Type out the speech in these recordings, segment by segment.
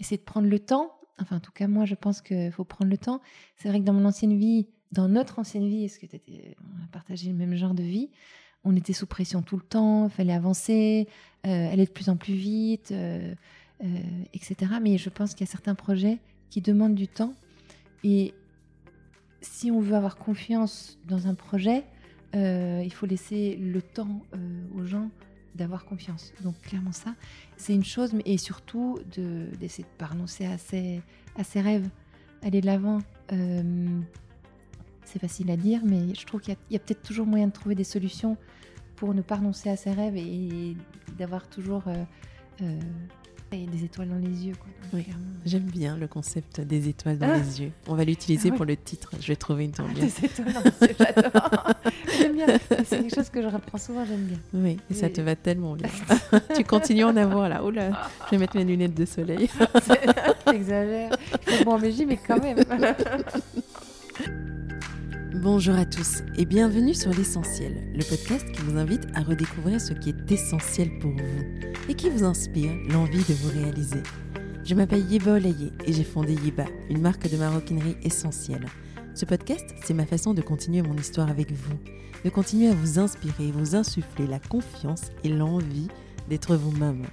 Et c'est de prendre le temps. Enfin, en tout cas, moi, je pense qu'il faut prendre le temps. C'est vrai que dans mon ancienne vie, dans notre ancienne vie, est-ce que on a partagé le même genre de vie? On était sous pression tout le temps, il fallait avancer, euh, aller de plus en plus vite, euh, euh, etc. Mais je pense qu'il y a certains projets qui demandent du temps. Et si on veut avoir confiance dans un projet, il faut laisser le temps aux gens d'avoir confiance. Donc clairement ça, c'est une chose, mais et surtout d'essayer de, renoncer à ses, à ses rêves, aller de l'avant. Euh, c'est facile à dire, mais je trouve qu'il y a, peut-être toujours moyen de trouver des solutions pour ne pas renoncer à ses rêves et, d'avoir toujours euh, euh, des étoiles dans les yeux. Oui, j'aime bien le concept des étoiles dans ah. les yeux. On va l'utiliser ah pour le titre. Je vais trouver une tombée. Des étoiles dans les yeux, j'adore. j'aime bien. C'est quelque chose que je reprends souvent, j'aime bien. Oui, et, ça te va tellement bien. tu continues en avoir là. Oh là, je vais mettre mes lunettes de soleil. J'exagère. Bon, mais j'y mais quand même. Bonjour à tous et bienvenue sur L'Essentiel, le podcast qui vous invite à redécouvrir ce qui est essentiel pour vous et qui vous inspire l'envie de vous réaliser. Je m'appelle Yeba Olaye et j'ai fondé Yeba, une marque de maroquinerie essentielle. Ce podcast, c'est ma façon de continuer mon histoire avec vous, de continuer à vous inspirer, vous insuffler la confiance et l'envie d'être vous-même.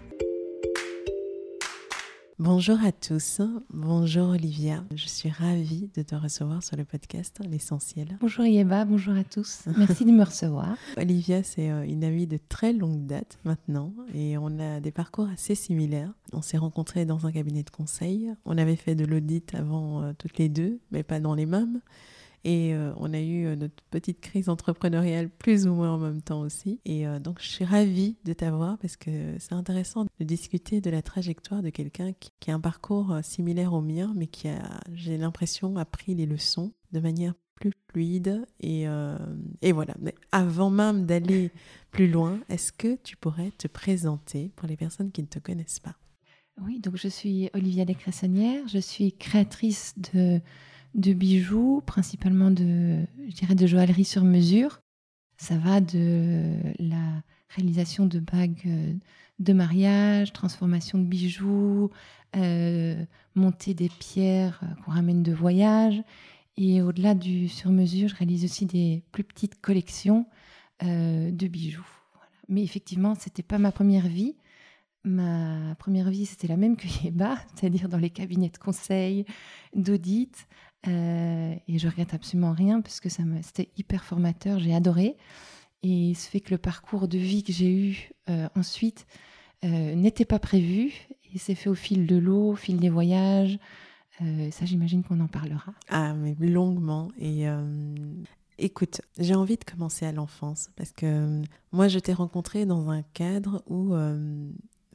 Bonjour à tous, bonjour Olivia, je suis ravie de te recevoir sur le podcast L'essentiel. Bonjour Yeba, bonjour à tous, merci de me recevoir. Olivia, c'est euh, une amie de très longue date maintenant et on a des parcours assez similaires. On s'est rencontrés dans un cabinet de conseil, on avait fait de l'audit avant euh, toutes les deux, mais pas dans les mêmes. Et euh, on a eu euh, notre petite crise entrepreneuriale plus ou moins en même temps aussi. Et euh, donc, je suis ravie de t'avoir parce que c'est intéressant de discuter de la trajectoire de quelqu'un qui, a un parcours similaire au mien, mais qui a, j'ai l'impression, appris les leçons de manière plus fluide. Et, voilà. Mais avant même d'aller plus loin, est-ce que tu pourrais te présenter pour les personnes qui ne te connaissent pas? Oui, donc je suis Olivia Descressonnières. Je suis créatrice de de bijoux, principalement de, je dirais, de joaillerie sur mesure. Ça va de la réalisation de bagues euh, de mariage, transformation de bijoux, euh, monter des pierres euh, qu'on ramène de voyage. Et au-delà du sur mesure, je réalise aussi des plus petites collections de bijoux. Mais effectivement, ce n'était pas ma première vie. Ma première vie, c'était la même que Yeba, c'est-à-dire dans les cabinets de conseil, d'audit, euh, et je regrette absolument rien parce que c'était hyper formateur, j'ai adoré. Et il se fait que le parcours de vie que j'ai eu euh, ensuite euh, n'était pas prévu et s'est fait au fil de l'eau, au fil des voyages. ça, j'imagine qu'on en parlera. Ah, mais longuement. Et écoute, j'ai envie de commencer à l'enfance parce que moi, je t'ai rencontré dans un cadre où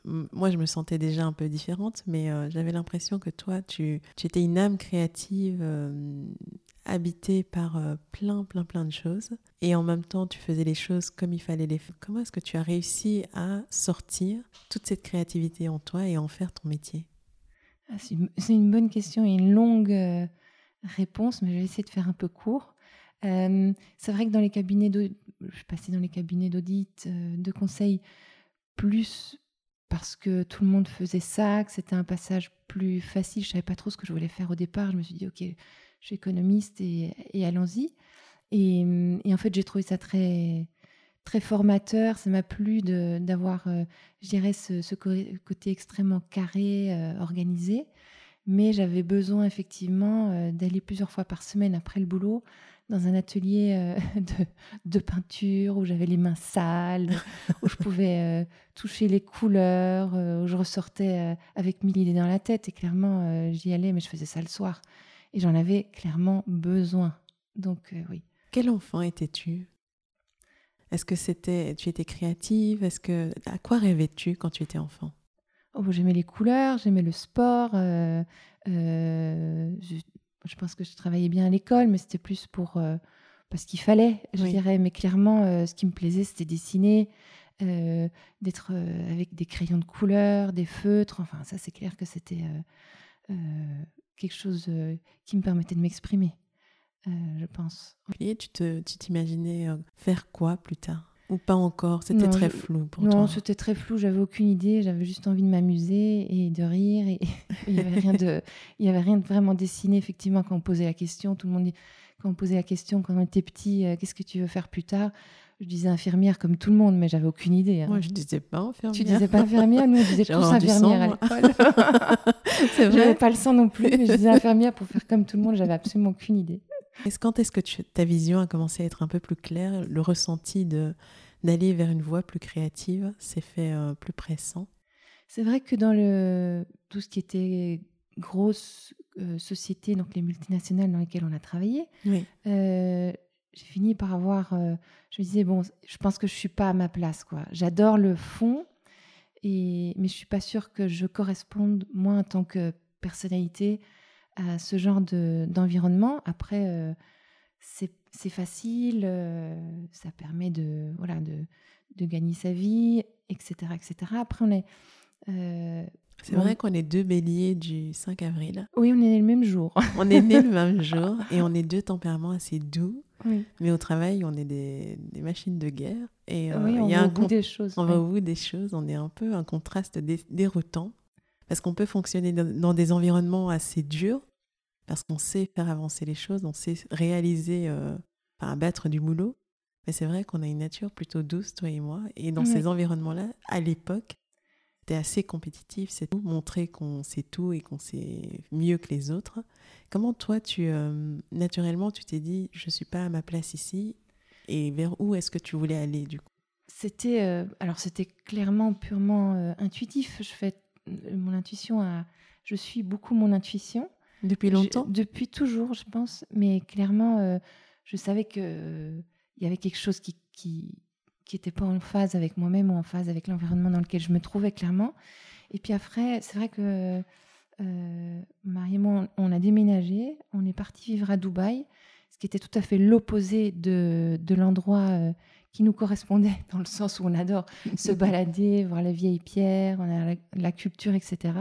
moi, je me sentais déjà un peu différente, mais euh, j'avais l'impression que toi, tu, tu, étais une âme créative euh, habitée par euh, plein, plein, plein de choses. Et en même temps, tu faisais les choses comme il fallait les faire. Comment est-ce que tu as réussi à sortir toute cette créativité en toi et en faire ton métier? Ah, C'est une, bonne question et une longue réponse, mais je vais essayer de faire un peu court. c'est vrai que dans les cabinets je passais dans les cabinets d'audit, de conseil, plus parce que tout le monde faisait ça, que c'était un passage plus facile. Je savais pas trop ce que je voulais faire au départ. Je me suis dit, ok, je suis économiste et, allons-y. Et, en fait, j'ai trouvé ça très, très formateur. Ça m'a plu d'avoir, euh, je dirais, ce, côté extrêmement carré, euh, organisé. Mais j'avais besoin effectivement euh, d'aller plusieurs fois par semaine après le boulot dans un atelier euh, de, peinture où j'avais les mains sales, où je pouvais euh, toucher les couleurs, euh, où je ressortais avec mille idées dans la tête. Et clairement, j'y allais, mais je faisais ça le soir. Et j'en avais clairement besoin. Donc, oui. Quel enfant étais-tu? Est-ce que c'était, tu étais créative? Est-ce que à quoi rêvais-tu quand tu étais enfant? Oh, j'aimais les couleurs, j'aimais le sport. Je pense que je travaillais bien à l'école, mais c'était plus pour euh, parce qu'il fallait, je dirais. Mais clairement, euh, ce qui me plaisait, c'était dessiner, euh, d'être avec des crayons de couleur, des feutres. Enfin, ça, c'est clair que c'était quelque chose qui me permettait de m'exprimer, je pense. Et tu t'imaginais faire quoi plus tard? Ou pas encore? C'était très flou pour toi Non, c'était très flou. J'avais aucune idée. J'avais juste envie de m'amuser et de rire. Et il n'y avait, rien de, il y avait rien de vraiment dessiné, effectivement, quand on posait la question. Tout le monde, quand on posait la question, quand on était petit, euh, qu'est-ce que tu veux faire plus tard? Je disais infirmière comme tout le monde, mais j'avais aucune idée. hein. Moi, je disais pas infirmière. Tu disais pas infirmière, nous on disait tous infirmière à l'école. C'est J'avais pas le sang non plus, mais je disais infirmière pour faire comme tout le monde, j'avais absolument aucune idée. Est-ce quand est-ce que tu- ta vision a commencé à être un peu plus claire? Le ressenti de d'aller vers une voie plus créative s'est fait euh, plus pressant? C'est vrai que dans le, tout ce qui était grosse euh, société, donc les multinationales dans lesquelles on a travaillé, Oui. euh, j'ai fini par avoir. euh, je me disais, bon, je pense que je suis pas à ma place. quoi. J'adore le fond, et, mais je suis pas sûre que je corresponde, moi, en tant que personnalité, à ce genre de- d'environnement. Après, euh, c'est c'est facile, euh, ça permet de, voilà, de, de gagner sa vie, etc. etc. Après, on est. euh, C'est vrai qu'on est deux béliers du 5 avril. oui, on est né le même jour. On est nés le même jour et on est deux tempéraments assez doux. Oui, Mais au travail, on est des, des machines de guerre. Et euh, oui on y a va un au bout des choses. on ouais. va au bout des choses. On est un peu un contraste dé- déroutant. Parce qu'on peut fonctionner dans, des environnements assez durs. Parce qu'on sait faire avancer les choses. On sait réaliser, euh, enfin, abattre du boulot. Mais c'est vrai qu'on a une nature plutôt douce, toi et moi. Et dans Oui. ces environnements-là, à l'époque, c'était assez compétitif. C'est tout. Montrer qu'on sait tout et qu'on sait mieux que les autres. Comment toi, tu euh, naturellement, tu t'es dit, je suis pas à ma place ici. Et vers où est-ce que tu voulais aller du coup? C'était euh, alors c'était clairement purement euh, intuitif. Je fais mon intuition à, je suis beaucoup mon intuition. Depuis Je- longtemps? depuis toujours, je pense. Mais clairement, je savais que il y avait quelque chose qui qui qui était pas en phase avec moi-même ou en phase avec l'environnement dans lequel je me trouvais clairement. Et puis après, c'est vrai que euh, Marie et moi, on a déménagé, on est parti vivre à Dubaï, ce qui était tout à fait l'opposé de, de l'endroit euh, qui nous correspondait, dans le sens où on adore se balader, voir les vieilles pierres, on a la, la culture, etc.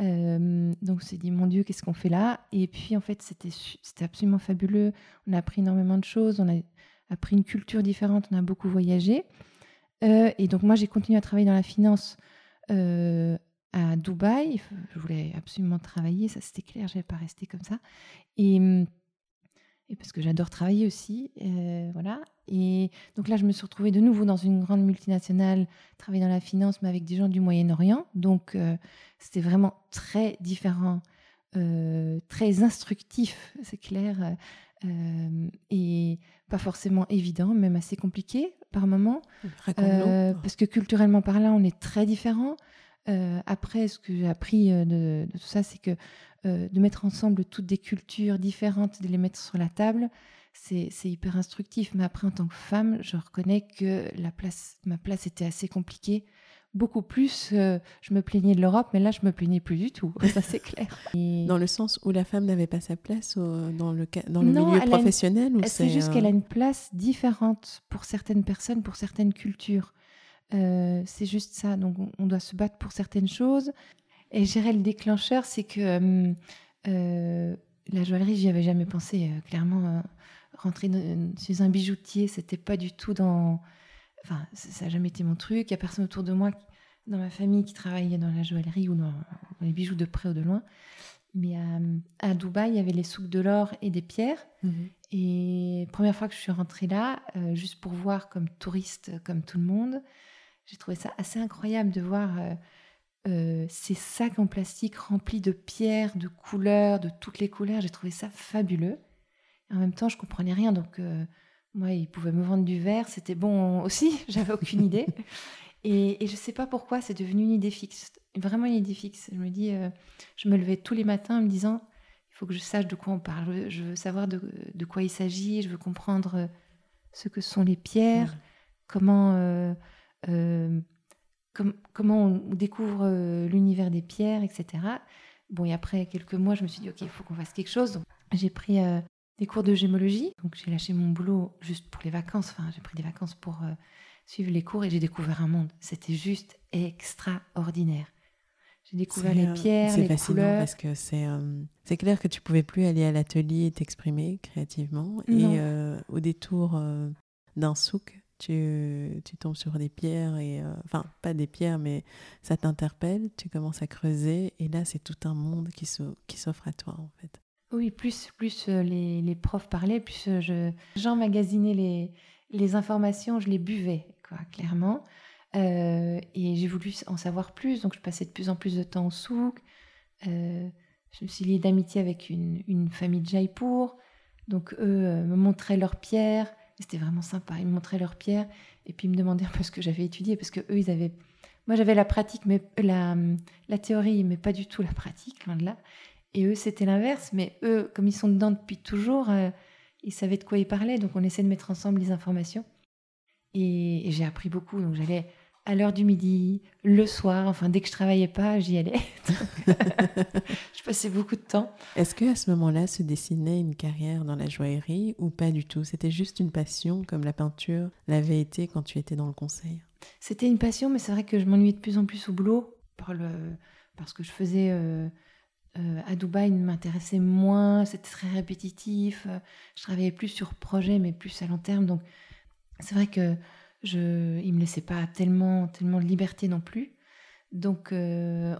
Euh, donc on s'est dit, mon Dieu, qu'est-ce qu'on fait là? Et puis en fait, c'était absolument fabuleux. On a appris énormément de choses, on a appris une culture différente, on a beaucoup voyagé. Euh, et donc moi, j'ai continué à travailler dans la finance euh, à Dubaï. Je voulais absolument travailler, ça c'était clair, je n'allais pas rester comme ça. Et, hum, et parce que j'adore travailler aussi, euh, voilà. Et donc là, je me suis retrouvée de nouveau dans une grande multinationale, travailler dans la finance, mais avec des gens du Moyen-Orient. Donc c'était vraiment très différent, très instructif, c'est clair, et pas forcément évident, même assez compliqué par. Raconte-nous. Euh, parce que culturellement parlant, on est très différents. Euh, après, ce que j'ai appris euh, de, de tout ça, c'est que euh, de mettre ensemble toutes des cultures différentes, de les mettre sur la table, c'est c'est hyper instructif. Mais après, en tant que femme, je reconnais que la place, ma place était assez compliquée. Beaucoup plus, euh, je me plaignais de l'Europe, mais là, je me plaignais plus du tout. Ça, c'est clair. Et- Dans le sens où la femme n'avait pas sa place au- dans le, ca- dans le Non, milieu une- professionnel ou C'est juste euh, qu'elle a une place différente pour certaines personnes, pour certaines cultures. Euh, c'est juste ça. Donc, on, doit se battre pour certaines choses. Et gérer le déclencheur, c'est que la joaillerie, j'y avais jamais pensé. Clairement, rentrer dans- chez un bijoutier, c'était pas du tout dans. Enfin, ça n'a jamais été mon truc. Il y a personne autour de moi, dans ma famille, qui travaillait dans la joaillerie ou dans, les bijoux de près ou de loin. Mais à, à Dubaï, il y avait les souks de l'or et des pierres. mhm. Et première fois que je suis rentrée là, euh, juste pour voir comme touriste, euh, comme tout le monde, j'ai trouvé ça assez incroyable de voir euh, euh, ces sacs en plastique remplis de pierres, de couleurs, de toutes les couleurs. J'ai trouvé ça fabuleux. Et en même temps, je comprenais rien. Donc, euh, moi, ils pouvaient me vendre du verre. C'était bon aussi. J'avais aucune idée. Et, et je ne sais pas pourquoi, c'est devenu une idée fixe. Vraiment une idée fixe. Je me dis, euh, je me levais tous les matins en me disant, il faut que je sache de quoi on parle. Je veux, savoir de, de quoi il s'agit. Je veux comprendre euh, ce que sont les pierres, comment, euh, euh, com- comment on découvre l'univers des pierres, etc. Bon, et après quelques mois, je me suis dit, OK, il faut qu'on fasse quelque chose. Donc, j'ai pris euh, des cours de gémologie. Donc, j'ai lâché mon boulot juste pour les vacances. Enfin, j'ai pris des vacances pour euh, suivre les cours et j'ai découvert un monde. C'était juste extraordinaire. J'ai découvert C'est, les euh, pierres, C'est les fascinant couleurs. parce que c'est euh, c'est clair que tu pouvais plus aller à l'atelier et t'exprimer créativement. Non. Et euh, au détour d'un souk, tu, tu tombes sur des pierres, et euh, enfin, pas des pierres, mais ça t'interpelle, tu commences à creuser, et là, c'est tout un monde qui s'offre à toi, en fait. Oui, plus, plus euh, les, les profs parlaient, plus euh, je, j'emmagasinais les, les informations, je les buvais, quoi, clairement. et j'ai voulu en savoir plus, donc je passais de plus en plus de temps au souk. je me suis liée d'amitié avec une, une famille de Jaipur. Donc eux me montraient leurs pierres, c'était vraiment sympa. Ils me montraient leurs pierres et puis ils me demandaient un peu ce que j'avais étudié parce que eux, ils avaient. Moi, j'avais la pratique, mais la, la théorie, mais pas du tout la pratique, loin de là. Et eux, c'était l'inverse. Mais eux, comme ils sont dedans depuis toujours, euh, ils savaient de quoi ils parlaient. Donc, on essaie de mettre ensemble les informations. Et, et j'ai appris beaucoup. Donc, j'allais à l'heure du midi, le soir, enfin dès que je travaillais pas, j'y allais. je passais beaucoup de temps. Est-ce que à ce moment-là se dessinait une carrière dans la joaillerie ou pas du tout? C'était juste une passion comme la peinture l'avait été quand tu étais dans le conseil? C'était une passion, mais c'est vrai que je m'ennuyais de plus en plus au boulot par le... parce que je faisais euh, euh, à Dubaï m'intéressait moins, c'était très répétitif. Je travaillais plus sur projet, mais plus à long terme. Donc c'est vrai que je, il me laissait pas tellement, tellement de liberté non plus. Donc, euh,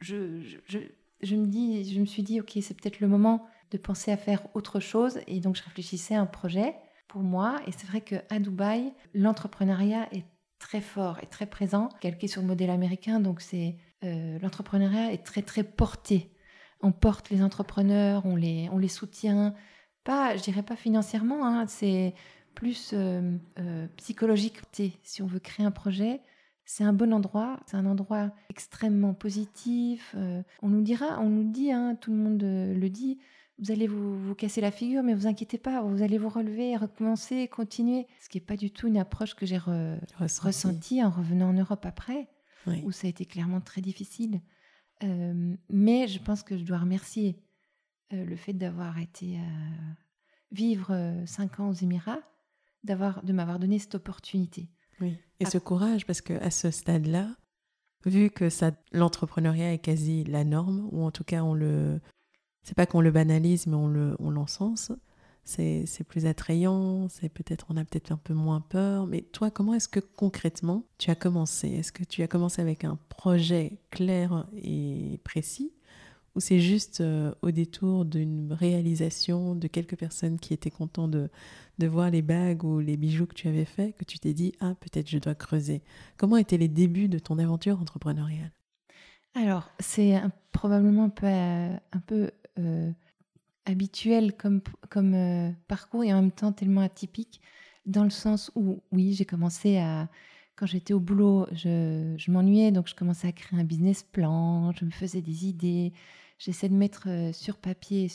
je, je, je, me dis, je me suis dit, ok, c'est peut-être le moment de penser à faire autre chose. Et donc, je réfléchissais à un projet pour moi. Et c'est vrai qu'à Dubaï, l'entrepreneuriat est très fort et très présent, calqué sur le modèle américain. Donc, c'est euh, l'entrepreneuriat est très, très porté. On porte les entrepreneurs, on les, on les soutient. Pas, je dirais pas financièrement, hein, c'est plus euh, euh, psychologique. Si on veut créer un projet, c'est un bon endroit, c'est un endroit extrêmement positif. Euh, on nous dira, on nous dit, hein, tout le monde le dit, vous allez vous, vous, casser la figure, mais vous inquiétez pas, vous allez vous relever, recommencer, continuer. Ce qui n'est pas du tout une approche que j'ai ressentie en revenant en Europe après, où ça a été clairement très difficile. Mais je pense que je dois remercier le fait d'avoir été vivre cinq ans aux Émirats d'avoir de m'avoir donné cette opportunité. Oui. Et ce courage, parce que à ce stade-là, vu que ça, l'entrepreneuriat est quasi la norme, ou en tout cas on le, c'est pas qu'on le banalise, mais on le, on l'encense. C'est, plus attrayant, c'est peut-être, on a peut-être un peu moins peur. Mais toi, comment est-ce que concrètement tu as commencé? Est-ce que tu as commencé avec un projet clair et précis? Ou c'est juste euh, au détour d'une réalisation de quelques personnes qui étaient contents de, de voir les bagues ou les bijoux que tu avais fait que tu t'es dit ah peut-être je dois creuser Comment étaient les débuts de ton aventure entrepreneuriale? Alors c'est probablement un peu, un peu euh, habituel comme, comme euh, parcours et en même temps tellement atypique dans le sens où oui j'ai commencé à quand j'étais au boulot, je, je m'ennuyais, donc je commençais à créer un business plan, je me faisais des idées, j'essaie de mettre euh, sur papier,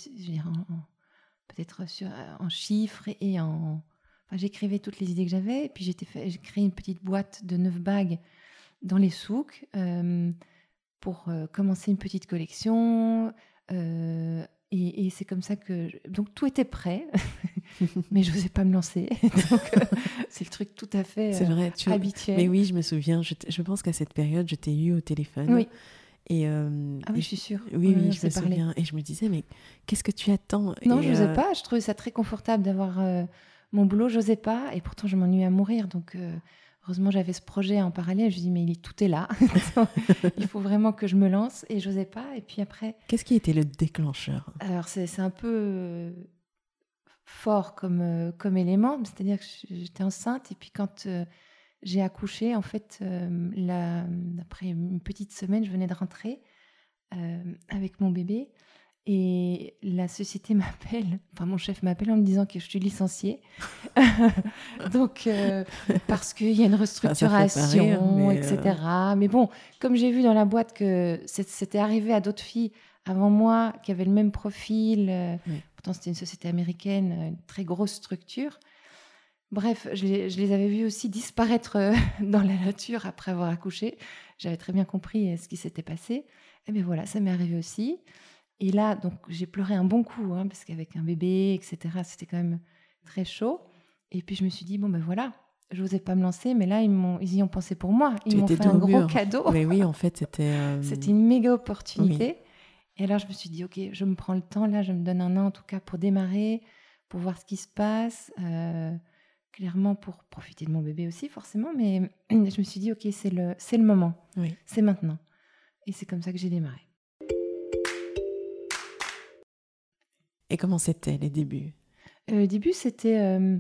peut-être euh, en chiffres et en. Enfin, j'écrivais toutes les idées que j'avais, puis j'ai créé une petite boîte de neuf bagues dans les souks pour commencer une petite collection. Et, c'est comme ça que. Donc tout était prêt, mais je n'osais pas me lancer. c'est le truc tout à fait vrai, habituel. Mais oui, je me souviens, je, je pense qu'à cette période, je t'ai eu au téléphone. Oui. Et, euh, ah oui, je suis sûre. Oui, oui, je me souviens. Et je me disais, mais qu'est-ce que tu attends? Non, je n'osais euh, pas. Je trouvais ça très confortable d'avoir euh, mon boulot. Je n'osais pas. Et pourtant, je m'ennuyais à mourir. Donc, heureusement, j'avais ce projet en parallèle. Je me dis, mais tout est là. il faut vraiment que je me lance. Et je n'osais pas. Et puis après. Qu'est-ce qui était le déclencheur? Alors, c'est un peu fort comme, comme élément. C'est-à-dire que j'étais enceinte. Et puis, quand j'ai accouché, en fait, euh, après une petite semaine, je venais de rentrer euh, avec mon bébé. Et la société m'appelle, enfin mon chef m'appelle en me disant que je suis licenciée. Donc, euh, parce qu'il y a une restructuration, etc. Mais bon, comme j'ai vu dans la boîte que c'était arrivé à d'autres filles avant moi qui avaient le même profil, pourtant c'était une société américaine, une très grosse structure, Bref, je les, avais vus aussi disparaître euh, dans la nature après avoir accouché. J'avais très bien compris euh, ce qui s'était passé. Et eh bien voilà, ça m'est arrivé aussi. Et là, donc j'ai pleuré un bon coup, hein, parce qu'avec un bébé, etc., c'était quand même très chaud. Et puis je me suis dit, bon ben voilà, je n'osais pas me lancer, mais là, ils, ils y ont pensé pour moi. Ils m'ont fait un gros cadeau. Mais oui, en fait, c'était... Euh, c'était une méga opportunité. Et alors, je me suis dit, OK, je me prends le temps, là, je me donne un an en tout cas pour démarrer, pour voir ce qui se passe. clairement pour profiter de mon bébé aussi, forcément, mais je me suis dit, ok, c'est le, c'est le moment, Oui. c'est maintenant. Et c'est comme ça que j'ai démarré. Et comment c'était les débuts? Euh, au début, c'était euh,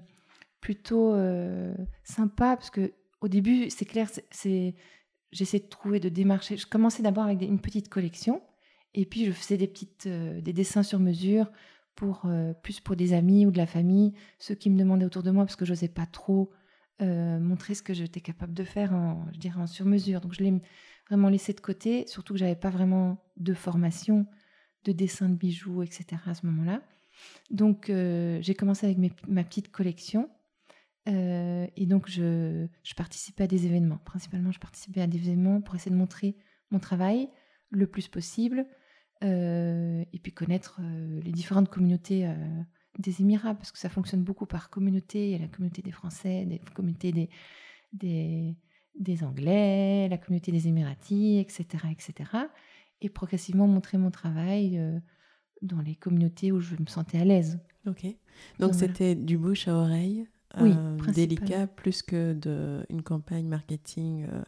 plutôt euh, sympa parce que au début, c'est clair, c'est- j'essaie de trouver, de démarcher. Je commençais d'abord avec une petite collection et puis je faisais des petites, des dessins sur mesure pour plus pour des amis ou de la famille, ceux qui me demandaient autour de moi parce que je n'osais pas trop montrer ce que j'étais capable de faire, en, je dirais sur mesure. Donc je l'ai vraiment laissé de côté, surtout que j'avais pas vraiment de formation de dessin de bijoux, etc. à ce moment-là. Donc, euh, j'ai commencé avec ma petite collection. Euh, et donc, je, je participais à des événements. Principalement, je participais à des événements pour essayer de montrer mon travail le plus possible. euh, et puis connaître les différentes communautés des Émirats, parce que ça fonctionne beaucoup par communauté. Il y a la communauté des Français, des communautés des, des, des Anglais, la communauté des Émiratis, etc., etc. Et progressivement montrer mon travail euh, dans les communautés où je me sentais à l'aise. Ok. Donc voilà. c'était du bouche à oreille, Oui, euh, délicat, plus que de une campagne marketing euh,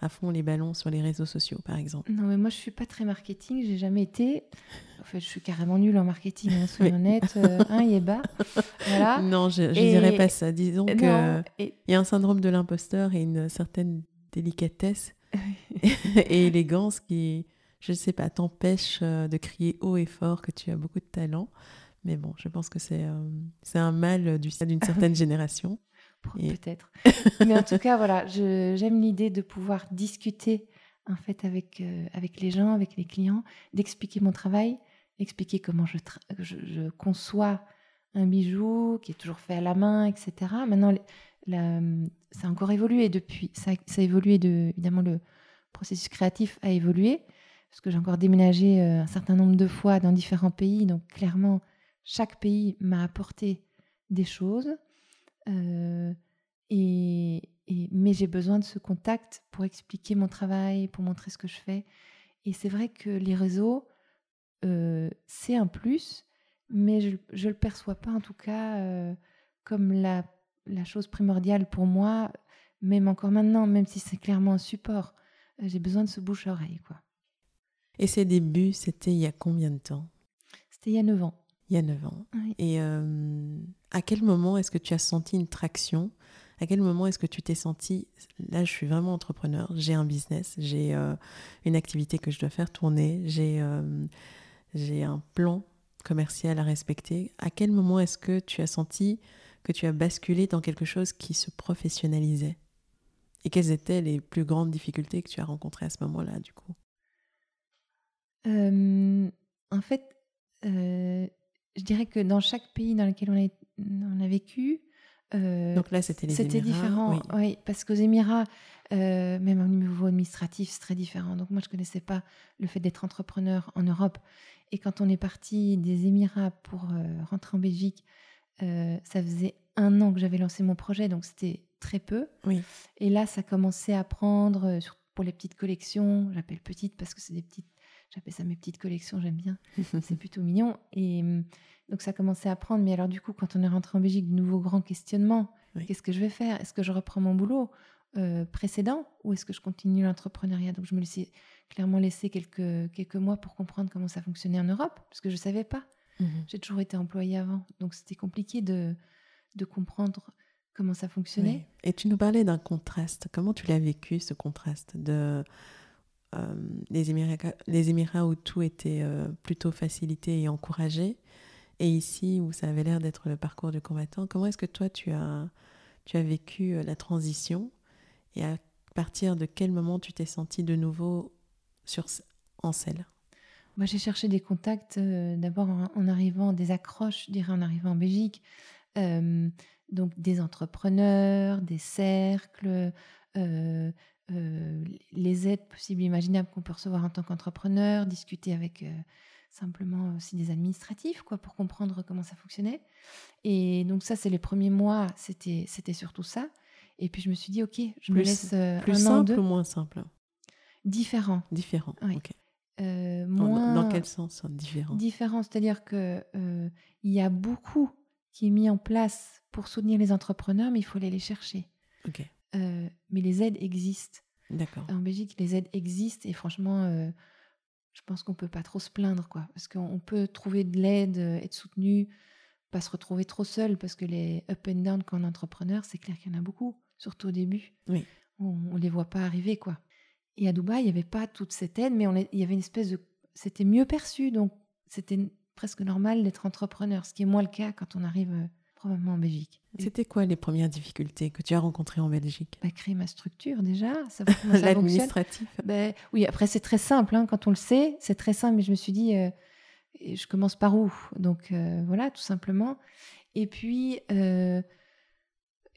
à fond les ballons sur les réseaux sociaux, par exemple. Non, mais moi, je suis pas très marketing. J'ai jamais été. En fait, je suis carrément nulle en marketing, hein, soyons honnêtes. Euh, hein, Yéba. Voilà. Non, je, je Et- dirais pas ça. Disons que et- il y a un syndrome de l'imposteur et une certaine délicatesse et élégance qui, je ne sais pas, t'empêche euh, de crier haut et fort que tu as beaucoup de talent. Mais bon, je pense que c'est euh, c'est un mal du- d'une certaine génération. Et- Peut-être. Mais en tout cas, voilà, j'aime l'idée de pouvoir discuter en fait avec, euh, avec les gens, avec les clients, d'expliquer mon travail, expliquer comment je, je, je conçois un bijou qui est toujours fait à la main, etc. Maintenant, la- ça a encore évolué depuis. Ça, ça a évolué, de, évidemment, le processus créatif a évolué, parce que j'ai encore déménagé euh, un certain nombre de fois dans différents pays. Donc, clairement, chaque pays m'a apporté des choses. Euh, et, mais j'ai besoin de ce contact pour expliquer mon travail, pour montrer ce que je fais. Et c'est vrai que les réseaux, euh, c'est un plus, mais je ne le perçois pas en tout cas comme la, la chose primordiale pour moi, même encore maintenant, même si c'est clairement un support. J'ai besoin de ce bouche-oreille. quoi. Et ces débuts, c'était il y a combien de temps? C'était il y a 9 ans. Il y a 9 ans. Oui. Et euh, à quel moment est-ce que tu as senti une traction? À quel moment est-ce que tu t'es senti, là je suis vraiment entrepreneur, j'ai un business, j'ai euh, une activité que je dois faire tourner, j'ai euh, j'ai un plan commercial à respecter. À quel moment est-ce que tu as senti que tu as basculé dans quelque chose qui se professionnalisait? Et quelles étaient les plus grandes difficultés que tu as rencontrées à ce moment-là du coup? Euh, en fait, euh, je dirais que dans chaque pays dans lequel on a, on a vécu, euh, Donc là c'était les c'était différent. oui. Oui, parce qu'aux Émirats, euh, même au niveau administratif, c'est très différent. Donc moi, je connaissais pas le fait d'être entrepreneur en Europe. Et quand on est parti des Émirats pour euh, rentrer en Belgique, ça faisait un an que j'avais lancé mon projet, donc c'était très peu. Oui. Et là, ça commençait à prendre pour les petites collections. J'appelle petites parce que c'est des petites. J'appelle ça mes petites collections, j'aime bien. c'est plutôt mignon. Et hum, donc ça commençait à prendre. Mais alors du coup, quand on est rentré en Belgique, de nouveaux grands questionnements. Oui. Qu'est-ce que je vais faire? Est-ce que je reprends mon boulot euh, précédent ou est-ce que je continue l'entrepreneuriat? Donc je me laissais clairement laisser quelques, quelques mois pour comprendre comment ça fonctionnait en Europe, parce que je ne savais pas. Mhm. J'ai toujours été employée avant, donc c'était compliqué de, de comprendre comment ça fonctionnait. Oui. Et tu nous parlais d'un contraste. Comment tu l'as vécu, ce contraste de les, Émirats, les Émirats où tout était euh, plutôt facilité et encouragé, et ici où ça avait l'air d'être le parcours du combattant. Comment est-ce que toi, tu as, tu as vécu euh, la transition et à partir de quel moment tu t'es senti de nouveau sur, en selle? Moi, j'ai cherché des contacts euh, d'abord en, arrivant, des accroches, je dirais, en arrivant en Belgique. Euh, donc, des entrepreneurs, des cercles, euh, euh, les aides possibles et imaginables qu'on peut recevoir en tant qu'entrepreneur, discuter avec euh, simplement aussi des administratifs, quoi, pour comprendre comment ça fonctionnait. Et donc, ça, c'est les premiers mois, c'était c'était surtout ça. Et puis, je me suis dit, OK, je me laisse euh, Plus un an, simple deux, ou moins simple? Différent. Différent. Oui. ok. Euh, Dans- moins Dans quel sens hein, différent différent, c'est-à-dire que euh, il y a beaucoup qui est mis en place pour soutenir les entrepreneurs, mais il faut aller les chercher. Euh, mais les aides existent. D'accord. En Belgique, les aides existent et franchement, euh, je pense qu'on peut pas trop se plaindre, quoi. Parce qu'on peut trouver de l'aide, euh, être soutenu, pas se retrouver trop seul, parce que les up and down quand on est entrepreneur, c'est clair qu'il y en a beaucoup, surtout au début. Oui. On, on les voit pas arriver, quoi. Et à Dubaï, il n'y avait pas toute cette aide, mais on il y avait une espèce de, c'était mieux perçu, donc c'était presque normal d'être entrepreneur, ce qui est moins le cas quand on arrive probablement en Belgique. C'était quoi les premières difficultés que tu as rencontrées en Belgique? Bah, Créer ma structure déjà, L'administratif bah, Oui, après c'est très simple, hein, quand on le sait, c'est très simple, mais je me suis dit, euh, je commence par où? Donc euh, voilà, tout simplement. Et puis, euh,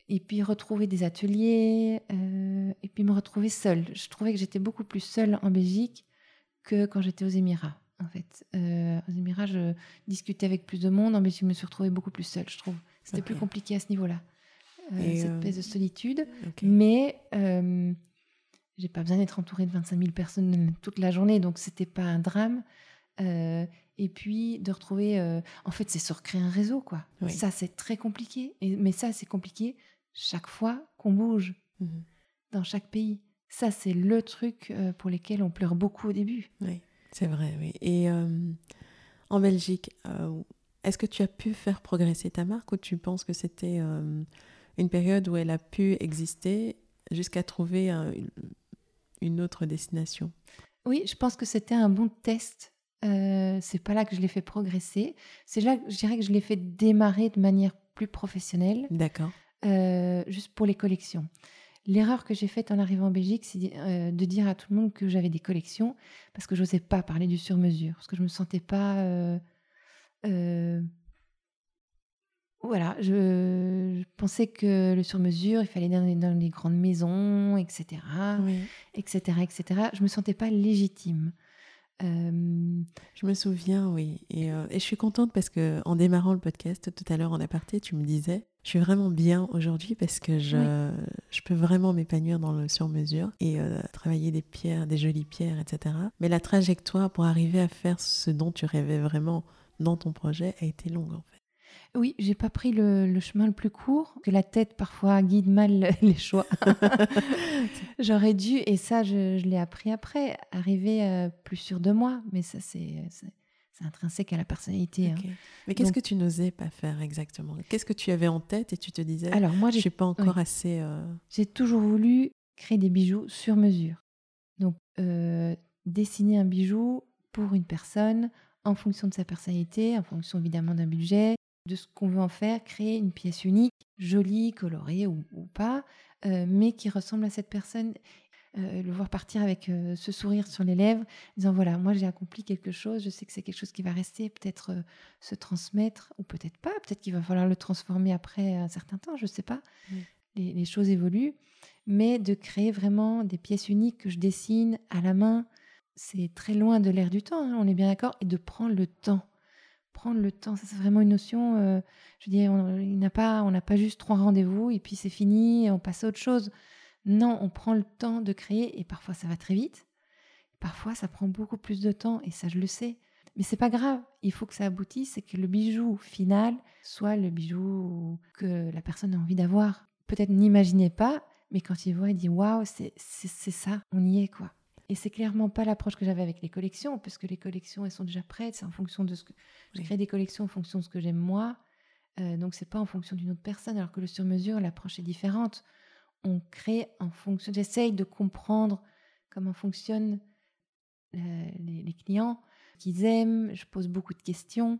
et puis retrouver des ateliers, et puis me retrouver seule. Je trouvais que j'étais beaucoup plus seule en Belgique que quand j'étais aux Émirats en fait. aux Émirats, je discutais avec plus de monde. Belgique, je me suis retrouvée beaucoup plus seule, je trouve. C'était plus compliqué à ce niveau-là, euh, cette euh, de solitude. Mais euh, j'ai pas besoin d'être entourée de 25 000 personnes toute la journée, donc c'était pas un drame. Euh, et puis de retrouver, en fait, c'est se recréer un réseau, quoi. Ça, c'est très compliqué. Et, mais ça, c'est compliqué chaque fois qu'on bouge mhm. dans chaque pays. Ça, c'est le truc pour lequel on pleure beaucoup au début. Oui, c'est vrai, oui. Et en Belgique, est-ce que tu as pu faire progresser ta marque ou tu penses que c'était euh, une période où elle a pu exister jusqu'à trouver une autre destination? Oui, je pense que c'était un bon test. Euh, c'est pas là que je l'ai fait progresser. C'est là que je dirais que je l'ai fait démarrer de manière plus professionnelle. D'accord. Euh, juste pour les collections. L'erreur que j'ai faite en arrivant en Belgique, c'est euh, de dire à tout le monde que j'avais des collections parce que je n'osais pas parler du sur-mesure, parce que je me sentais pas euh, voilà, je, pensais que le sur-mesure, il fallait aller dans les, grandes maisons, etc., etc., etc. Je me sentais pas légitime. Euh, je me souviens, oui, euh, et, je suis contente parce que en démarrant le podcast tout à l'heure en aparté, tu me disais, je suis vraiment bien aujourd'hui parce que je, je peux vraiment m'épanouir dans le sur-mesure et travailler des pierres, des jolies pierres, etc. Mais la trajectoire pour arriver à faire ce dont tu rêvais vraiment dans ton projet a été longue en fait. Oui, j'ai pas pris le, chemin le plus court, que la tête parfois guide mal les choix. J'aurais dû, et ça je, l'ai appris après, arriver euh, plus sûr de moi, mais ça c'est intrinsèque à la personnalité. Hein. Mais qu'est-ce que tu n'osais pas faire exactement? Qu'est-ce que tu avais en tête et tu te disais Alors moi, je suis pas encore assez. Euh, j'ai toujours voulu créer des bijoux sur mesure. Donc euh, dessiner un bijou pour une personne en fonction de sa personnalité, en fonction évidemment d'un budget, de ce qu'on veut en faire, créer une pièce unique, jolie, colorée ou, pas, euh, mais qui ressemble à cette personne. Euh, le voir partir avec euh, ce sourire sur les lèvres, disant voilà, moi j'ai accompli quelque chose, je sais que c'est quelque chose qui va rester, peut-être se transmettre, ou peut-être pas, peut-être qu'il va falloir le transformer après un certain temps, je ne sais pas. Les, les, choses évoluent, mais de créer vraiment des pièces uniques que je dessine à la main, c'est très loin de l'air du temps, hein, on est bien d'accord, et de prendre le temps. Prendre le temps, ça c'est vraiment une notion. Euh, je dis, on n'a pas, on n'a pas juste trois rendez-vous et puis c'est fini, on passe à autre chose. Non, on prend le temps de créer et parfois ça va très vite. Parfois ça prend beaucoup plus de temps et ça je le sais. Mais c'est pas grave, il faut que ça aboutisse et que le bijou final soit le bijou que la personne a envie d'avoir. Peut-être n'imaginez pas, mais quand il voit, il dit waouh, c'est ça, on y est quoi. Et c'est clairement pas l'approche que j'avais avec les collections, parce que les collections, elles sont déjà prêtes. C'est en fonction de ce que. Je crée des collections en fonction de ce que j'aime moi. Euh, donc, c'est pas en fonction d'une autre personne. Alors que le sur-mesure, l'approche est différente. On crée en fonction. J'essaye de comprendre comment fonctionnent euh, les, clients, qu'ils aiment. Je pose beaucoup de questions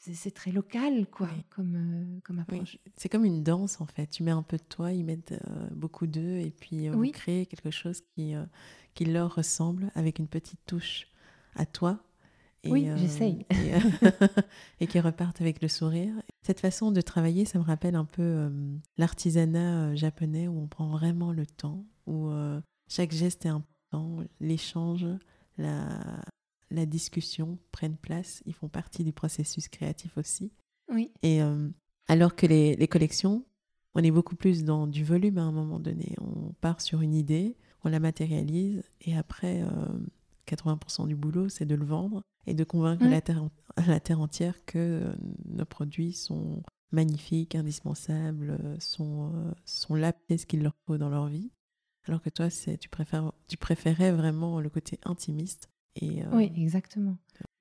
c'est très local, quoi, comme, euh, comme approche. C'est comme une danse, en fait. Tu mets un peu de toi, ils mettent euh, beaucoup d'eux, et puis on crée quelque chose qui, qui leur ressemble avec une petite touche à toi. Et, oui, j'essaye. Et, qui repartent avec le sourire. Cette façon de travailler, ça me rappelle un peu l'artisanat japonais où on prend vraiment le temps, où chaque geste est important, l'échange, la, la discussion prennent place, ils font partie du processus créatif aussi. Oui. Et alors que les, les, collections, on est beaucoup plus dans du volume à un moment donné. On part sur une idée, on la matérialise et après, 80% du boulot, c'est de le vendre et de convaincre la, terre, la terre entière que nos produits sont magnifiques, indispensables, sont, sont la pièce qu'il leur faut dans leur vie. Alors que toi, tu, préfères, tu préférais vraiment le côté intimiste. Et, oui, exactement.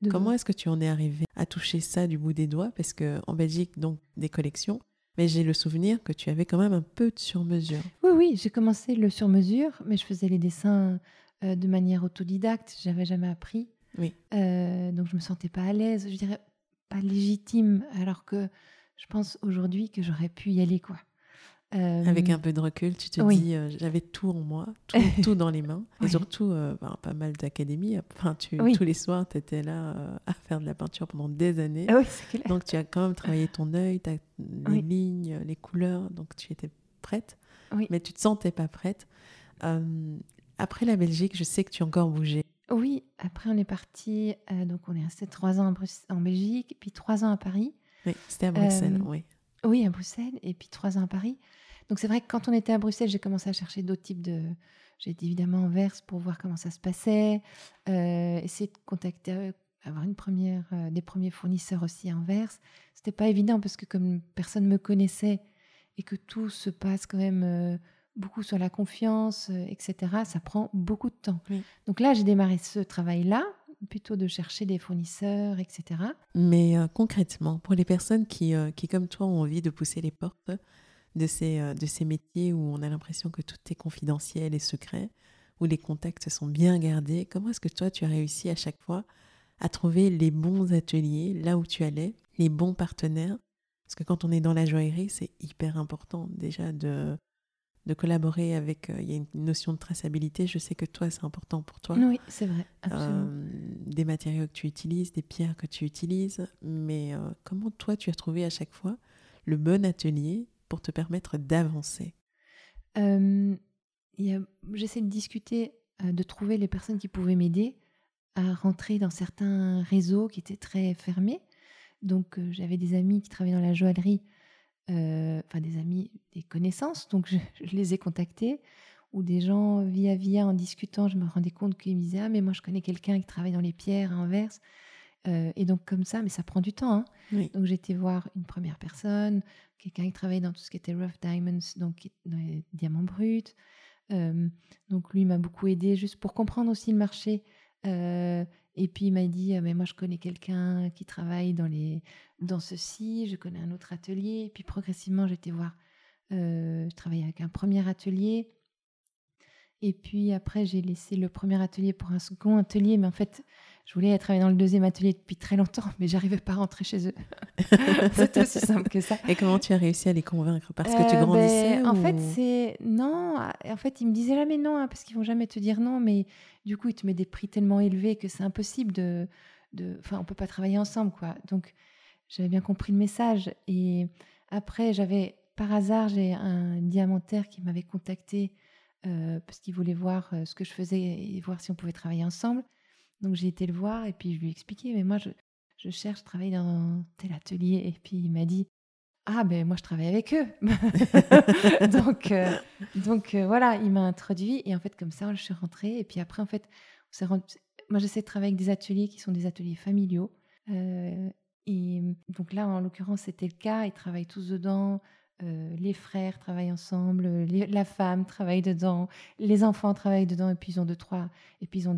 comment est-ce que tu en es arrivé à toucher ça du bout des doigts? Parce qu'en Belgique, donc, des collections, mais j'ai le souvenir que tu avais quand même un peu de sur-mesure. Oui, oui, j'ai commencé le sur-mesure, mais je faisais les dessins de manière autodidacte. J'avais jamais appris. Oui. Euh, donc je me sentais pas à l'aise, je dirais pas légitime, alors que je pense aujourd'hui que j'aurais pu y aller quoi. Euh, Avec un peu de recul, tu te dis, euh, j'avais tout en moi, tout, dans les mains. Et surtout, ben, pas mal d'académies. Enfin, tu, Tous les soirs, tu étais là à faire de la peinture pendant des années. Ah donc, tu as quand même travaillé ton œil, les lignes, les couleurs. Donc, tu étais prête. Mais tu te sentais pas prête. après la Belgique, je sais que tu as encore bougé. Oui, après on est parti, euh, donc on est resté trois ans en, Belgique, puis trois ans à Paris. Oui, c'était à Bruxelles, euh, oui. Oui, à Bruxelles, et puis trois ans à Paris. Donc c'est vrai que quand on était à Bruxelles, j'ai commencé à chercher d'autres types de... J'ai été évidemment en Verse pour voir comment ça se passait, euh, essayer de contacter, avoir une première, des premiers fournisseurs aussi à Anvers. C'était pas évident parce que comme personne me connaissait et que tout se passe quand même beaucoup sur la confiance, euh, etc. Ça prend beaucoup de temps. Donc là, j'ai démarré ce travail-là, plutôt de chercher des fournisseurs, etc. Mais euh, concrètement, pour les personnes qui, euh, qui, comme toi, ont envie de pousser les portes de ces, de ces métiers où on a l'impression que tout est confidentiel et secret, où les contacts sont bien gardés, comment est-ce que toi, tu as réussi à chaque fois à trouver les bons ateliers là où tu allais, les bons partenaires? Parce que quand on est dans la joaillerie, c'est hyper important déjà de de collaborer avec. Euh, il y a une notion de traçabilité. Je sais que toi, c'est important pour toi. Oui, c'est vrai. Absolument. Euh, des matériaux que tu utilises, des pierres que tu utilises. Mais euh, comment toi, tu as trouvé à chaque fois le bon atelier pour te permettre d'avancer. J'essaie de discuter, de trouver les personnes qui pouvaient m'aider à rentrer dans certains réseaux qui étaient très fermés. Donc, j'avais des amis qui travaillaient dans la joaillerie euh, enfin des amis, des connaissances, donc je, les ai contactés, ou des gens via via en discutant, je me rendais compte qu'ils me disaient ah mais moi je connais quelqu'un qui travaille dans les pierres à Anvers, euh, et donc comme ça, mais ça prend du temps. Hein. Donc j'étais voir une première personne, quelqu'un qui travaillait dans tout ce qui était rough diamonds, donc dans les diamants bruts. Euh, donc lui m'a beaucoup aidé juste pour comprendre aussi le marché. Et puis il m'a dit, «Ah, mais moi je connais quelqu'un qui travaille dans, les, dans ceci, je connais un autre atelier. Et puis progressivement, j'étais voir, euh, je travaillais avec un premier atelier. Et puis après, j'ai laissé le premier atelier pour un second atelier. Mais en fait, je voulais travailler dans le deuxième atelier depuis très longtemps, mais j'arrivais pas à rentrer chez eux. C'était aussi simple que ça. Et comment tu as réussi à les convaincre? Parce que tu euh, grandissais ben, En fait, c'est non. En fait, ils me disaient jamais non, hein, parce qu'ils vont jamais te dire non. Mais du coup, ils te mettent des prix tellement élevés que c'est impossible de, de. Enfin, on peut pas travailler ensemble, quoi. Donc, j'avais bien compris le message. Et après, j'avais par hasard, j'ai un diamantaire qui m'avait contacté euh, parce qu'il voulait voir euh, ce que je faisais et voir si on pouvait travailler ensemble. Donc j'ai été le voir et puis je lui ai expliqué, mais moi je, je cherche, travailler dans tel atelier. Et puis il m'a dit, ah ben moi je travaille avec eux. donc euh, donc euh, voilà, il m'a introduit et en fait comme ça je suis rentrée. Et puis après en fait, moi j'essaie de travailler avec des ateliers qui sont des ateliers familiaux. Euh, et donc là en l'occurrence c'était le cas, ils travaillent tous dedans. les frères travaillent ensemble, la femme travaille dedans, les enfants travaillent dedans, et puis ils ont deux, trois, et puis ils ont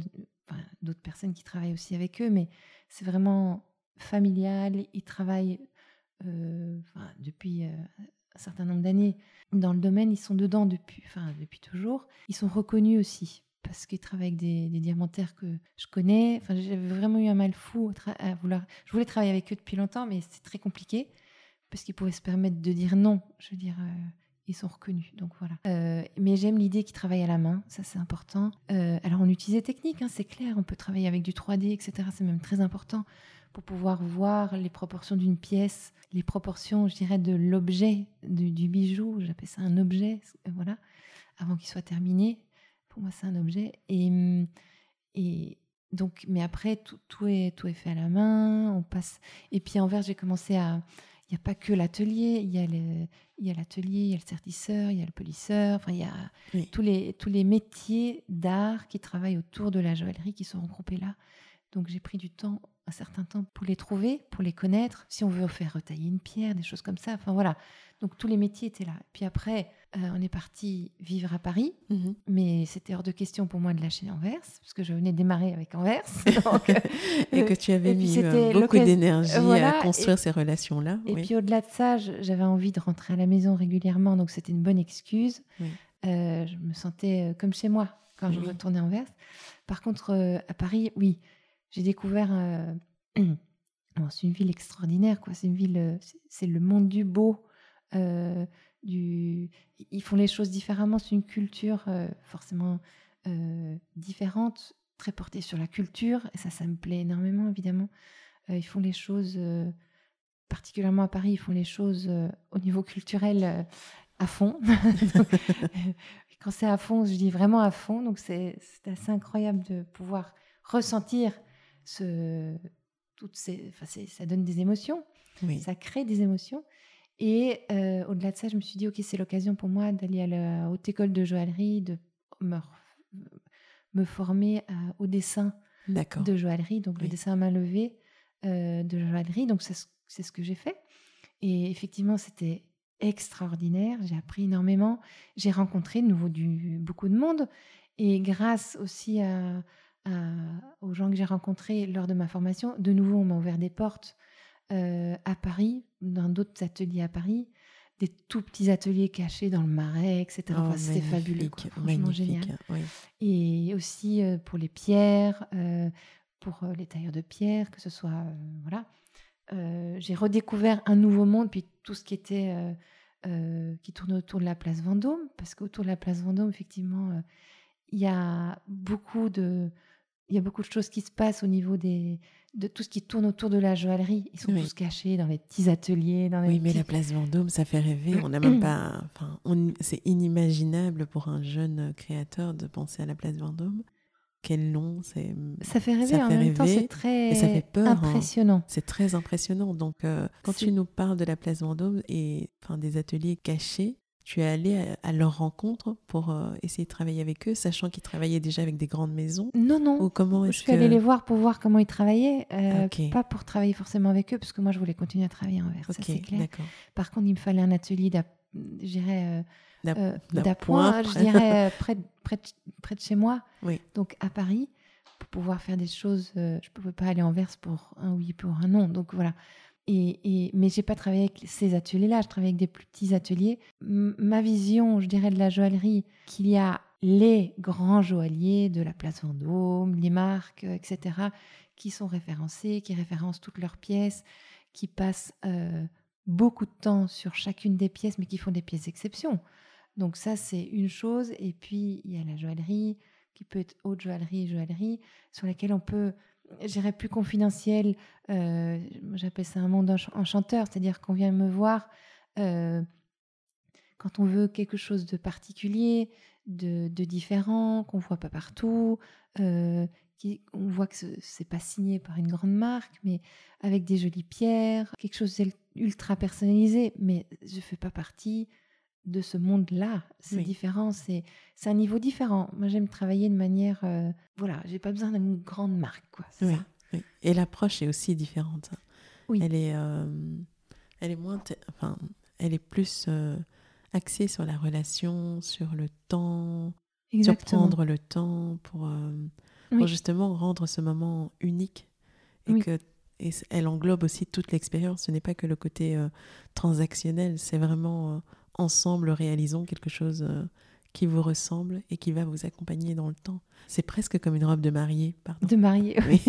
d'autres personnes qui travaillent aussi avec eux, mais c'est vraiment familial. Ils travaillent euh, depuis euh, un certain nombre d'années dans le domaine. Ils sont dedans depuis, enfin, depuis toujours. Ils sont reconnus aussi parce qu'ils travaillent avec des, diamantaires que je connais. Enfin, j'avais vraiment eu un mal fou à vouloir. Je voulais travailler avec eux depuis longtemps, mais c'est très compliqué parce qu'ils pouvaient se permettre de dire non. Je veux dire, euh, sont reconnus. Donc voilà. Euh, mais j'aime l'idée qu'ils travaillent à la main, ça c'est important. Euh, alors on utilise des techniques, hein, c'est clair, on peut travailler avec du 3D, etc. C'est même très important pour pouvoir voir les proportions d'une pièce, les proportions, je dirais, de l'objet, du, bijou. J'appelle ça un objet, voilà, avant qu'il soit terminé. Pour moi, c'est un objet. Et, et donc, mais après, tout, tout, est, tout est fait à la main. On passe. Et puis envers, j'ai commencé à il n'y a pas que l'atelier, il y a l'atelier, il y a le sertisseur, il y a le polisseur, enfin il y a tous, les, tous les métiers d'art qui travaillent autour de la joaillerie qui sont regroupés là. Donc j'ai pris du temps un certain temps pour les trouver, pour les connaître, si on veut faire retailler une pierre, des choses comme ça. Enfin voilà. Donc tous les métiers étaient là. Puis après, euh, on est parti vivre à Paris, Mhm. mais c'était hors de question pour moi de lâcher Anvers, parce que je venais de démarrer avec Anvers. Donc, Et que tu avais mis euh, beaucoup d'énergie voilà, à construire ces relations-là. Et oui. puis au-delà de ça, j'avais envie de rentrer à la maison régulièrement, donc c'était une bonne excuse. Oui. Euh, je me sentais euh, comme chez moi quand je retournais en Anvers. Par contre, euh, à Paris, oui, j'ai découvert. euh, c'est une ville extraordinaire, quoi. C'est une ville, euh, c'est- c'est le monde du beau. euh, du... Ils font les choses différemment. C'est une culture euh, forcément euh, différente, très portée sur la culture. Et ça, ça me plaît énormément, évidemment. Euh, ils font les choses, particulièrement à Paris, ils font les choses au niveau culturel à fond. Donc, quand c'est à fond, je dis vraiment à fond. Donc c'est assez incroyable de pouvoir ressentir ce, toutes ces, enfin, ça donne des émotions, Oui. ça crée des émotions. Et euh, au-delà de ça, je me suis dit, ok, c'est l'occasion pour moi d'aller à la haute école de joaillerie, de me, former à- au dessin de joaillerie, donc le dessin à main levée euh, de joaillerie. Donc c'est ce, que j'ai fait. Et effectivement, c'était extraordinaire. J'ai appris énormément. J'ai rencontré de nouveau du, beaucoup de monde. Et grâce aussi à- à- aux gens que j'ai rencontrés lors de ma formation, de nouveau, on m'a ouvert des portes euh, à Paris, dans d'autres ateliers à Paris, des tout petits ateliers cachés dans le marais, etc. Oh, Enfin, c'était fabuleux, quoi. franchement génial oui. et aussi euh, pour les pierres, euh, pour les tailleurs de pierre, que ce soit voilà. J'ai redécouvert un nouveau monde, puis tout ce qui était qui tourne autour de la place Vendôme, parce qu'autour de la place Vendôme, effectivement, il y a beaucoup de il y a beaucoup de choses qui se passent au niveau des de tout ce qui tourne autour de la joaillerie. Ils sont Oui. tous cachés dans les petits ateliers, dans les Oui, mais la place Vendôme, ça fait rêver. On n'a même pas. Enfin, on- c'est inimaginable pour un jeune créateur de penser à la place Vendôme. Quel nom, c'est. ça fait rêver. ça en fait même temps, rêver, c'est très et ça fait peur, hein. impressionnant. C'est très impressionnant. Donc, euh, quand tu nous parles de la place Vendôme et enfin, des ateliers cachés, tu es allé à, à leur rencontre pour euh, essayer de travailler avec eux, sachant qu'ils travaillaient déjà avec des grandes maisons? Non, non. Ou comment Je suis que. allée les voir pour voir comment ils travaillaient, euh, pas pour travailler forcément avec eux, parce que moi je voulais continuer à travailler en verre, ça Ok, c'est clair. d'accord. Par contre, il me fallait un atelier euh, euh, d'appoint, je près- dirais euh, près, de- près, de, près de chez moi, Oui. donc à Paris, pour pouvoir faire des choses. euh, je ne pouvais pas aller en verse pour un oui, pour un non, donc voilà. Et, et, mais j'ai pas travaillé avec ces ateliers-là, je travaille avec des plus petits ateliers. Ma vision, je dirais, de la joaillerie, qu'il y a les grands joailliers de la place Vendôme, les marques, euh, etc., qui sont référencés, qui référencent toutes leurs pièces, qui passent euh, beaucoup de temps sur chacune des pièces, mais qui font des pièces d'exception. Donc ça, c'est une chose. Et puis, il y a la joaillerie, qui peut être haute joaillerie, joaillerie, sur laquelle on peut, je dirais, plus confidentiel. euh, J'appelle ça un monde ench- enchanteur, c'est-à-dire qu'on vient me voir euh, quand on veut quelque chose de particulier, de, différent, qu'on voit pas partout, euh, qui, on voit que ce- c'est pas signé par une grande marque, mais avec des jolies pierres, quelque chose d'ultra personnalisé. Mais je fais pas partie de ce monde-là. C'est Oui. différent, c'est un niveau différent. Moi, j'aime travailler de manière, euh, voilà, j'ai pas besoin d'une grande marque, quoi. Oui, ça. oui. Et l'approche est aussi différente. Oui. Elle est, euh, elle est moins, enfin, elle est plus euh, axée sur la relation, sur le temps, sur Exactement. prendre le temps pour, justement rendre ce moment unique et que et elle englobe aussi toute l'expérience. Ce n'est pas que le côté euh, transactionnel, c'est vraiment euh, ensemble réalisons quelque chose euh, qui vous ressemble et qui va vous accompagner dans le temps. C'est presque comme une robe de mariée, pardon. De marier, Oui.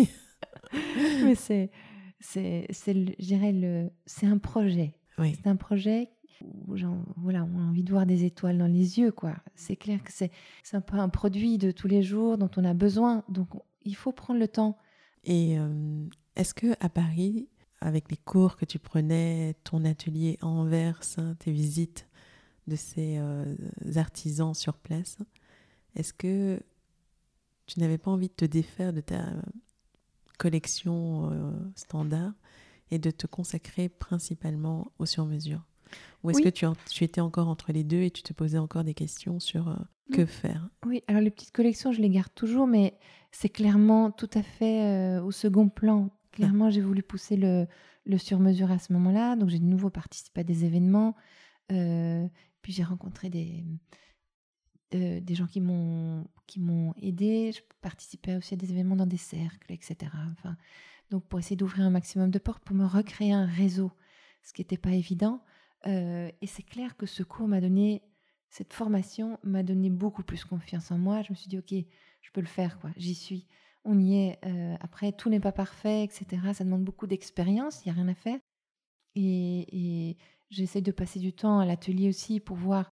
mais c'est, c'est, c'est, le- c'est un projet. Oui. C'est un projet où voilà, on a envie de voir des étoiles dans les yeux, quoi. C'est clair que c'est, c'est un peu un produit de tous les jours dont on a besoin. Donc, on- il faut prendre le temps. Et euh, est-ce que à Paris, avec les cours que tu prenais, ton atelier à Anvers, tes visites de ces euh, artisans sur place, est-ce que tu n'avais pas envie de te défaire de ta collection euh, standard et de te consacrer principalement aux sur-mesures Ou est-ce Oui. que tu, en- tu étais encore entre les deux et tu te posais encore des questions sur euh, que Non. faire? Oui, alors les petites collections, je les garde toujours, mais c'est clairement tout à fait au second plan. Clairement, j'ai voulu pousser le, le sur-mesure à ce moment-là. Donc, j'ai de nouveau participé à des événements. Euh, puis, j'ai rencontré des, euh, des gens qui m'ont qui m'ont aidé. Je participais aussi à des événements dans des cercles, etc. Enfin, donc, pour essayer d'ouvrir un maximum de portes, pour me recréer un réseau, ce qui n'était pas évident. Euh, et c'est clair que ce cours m'a donné, cette formation m'a donné beaucoup plus confiance en moi. Je me suis dit, OK, je peux le faire, quoi. J'y suis. On y est. Euh, après, tout n'est pas parfait, etc. Ça demande beaucoup d'expérience. Il n'y a rien à faire. Et j'essaie de passer du temps à l'atelier aussi pour voir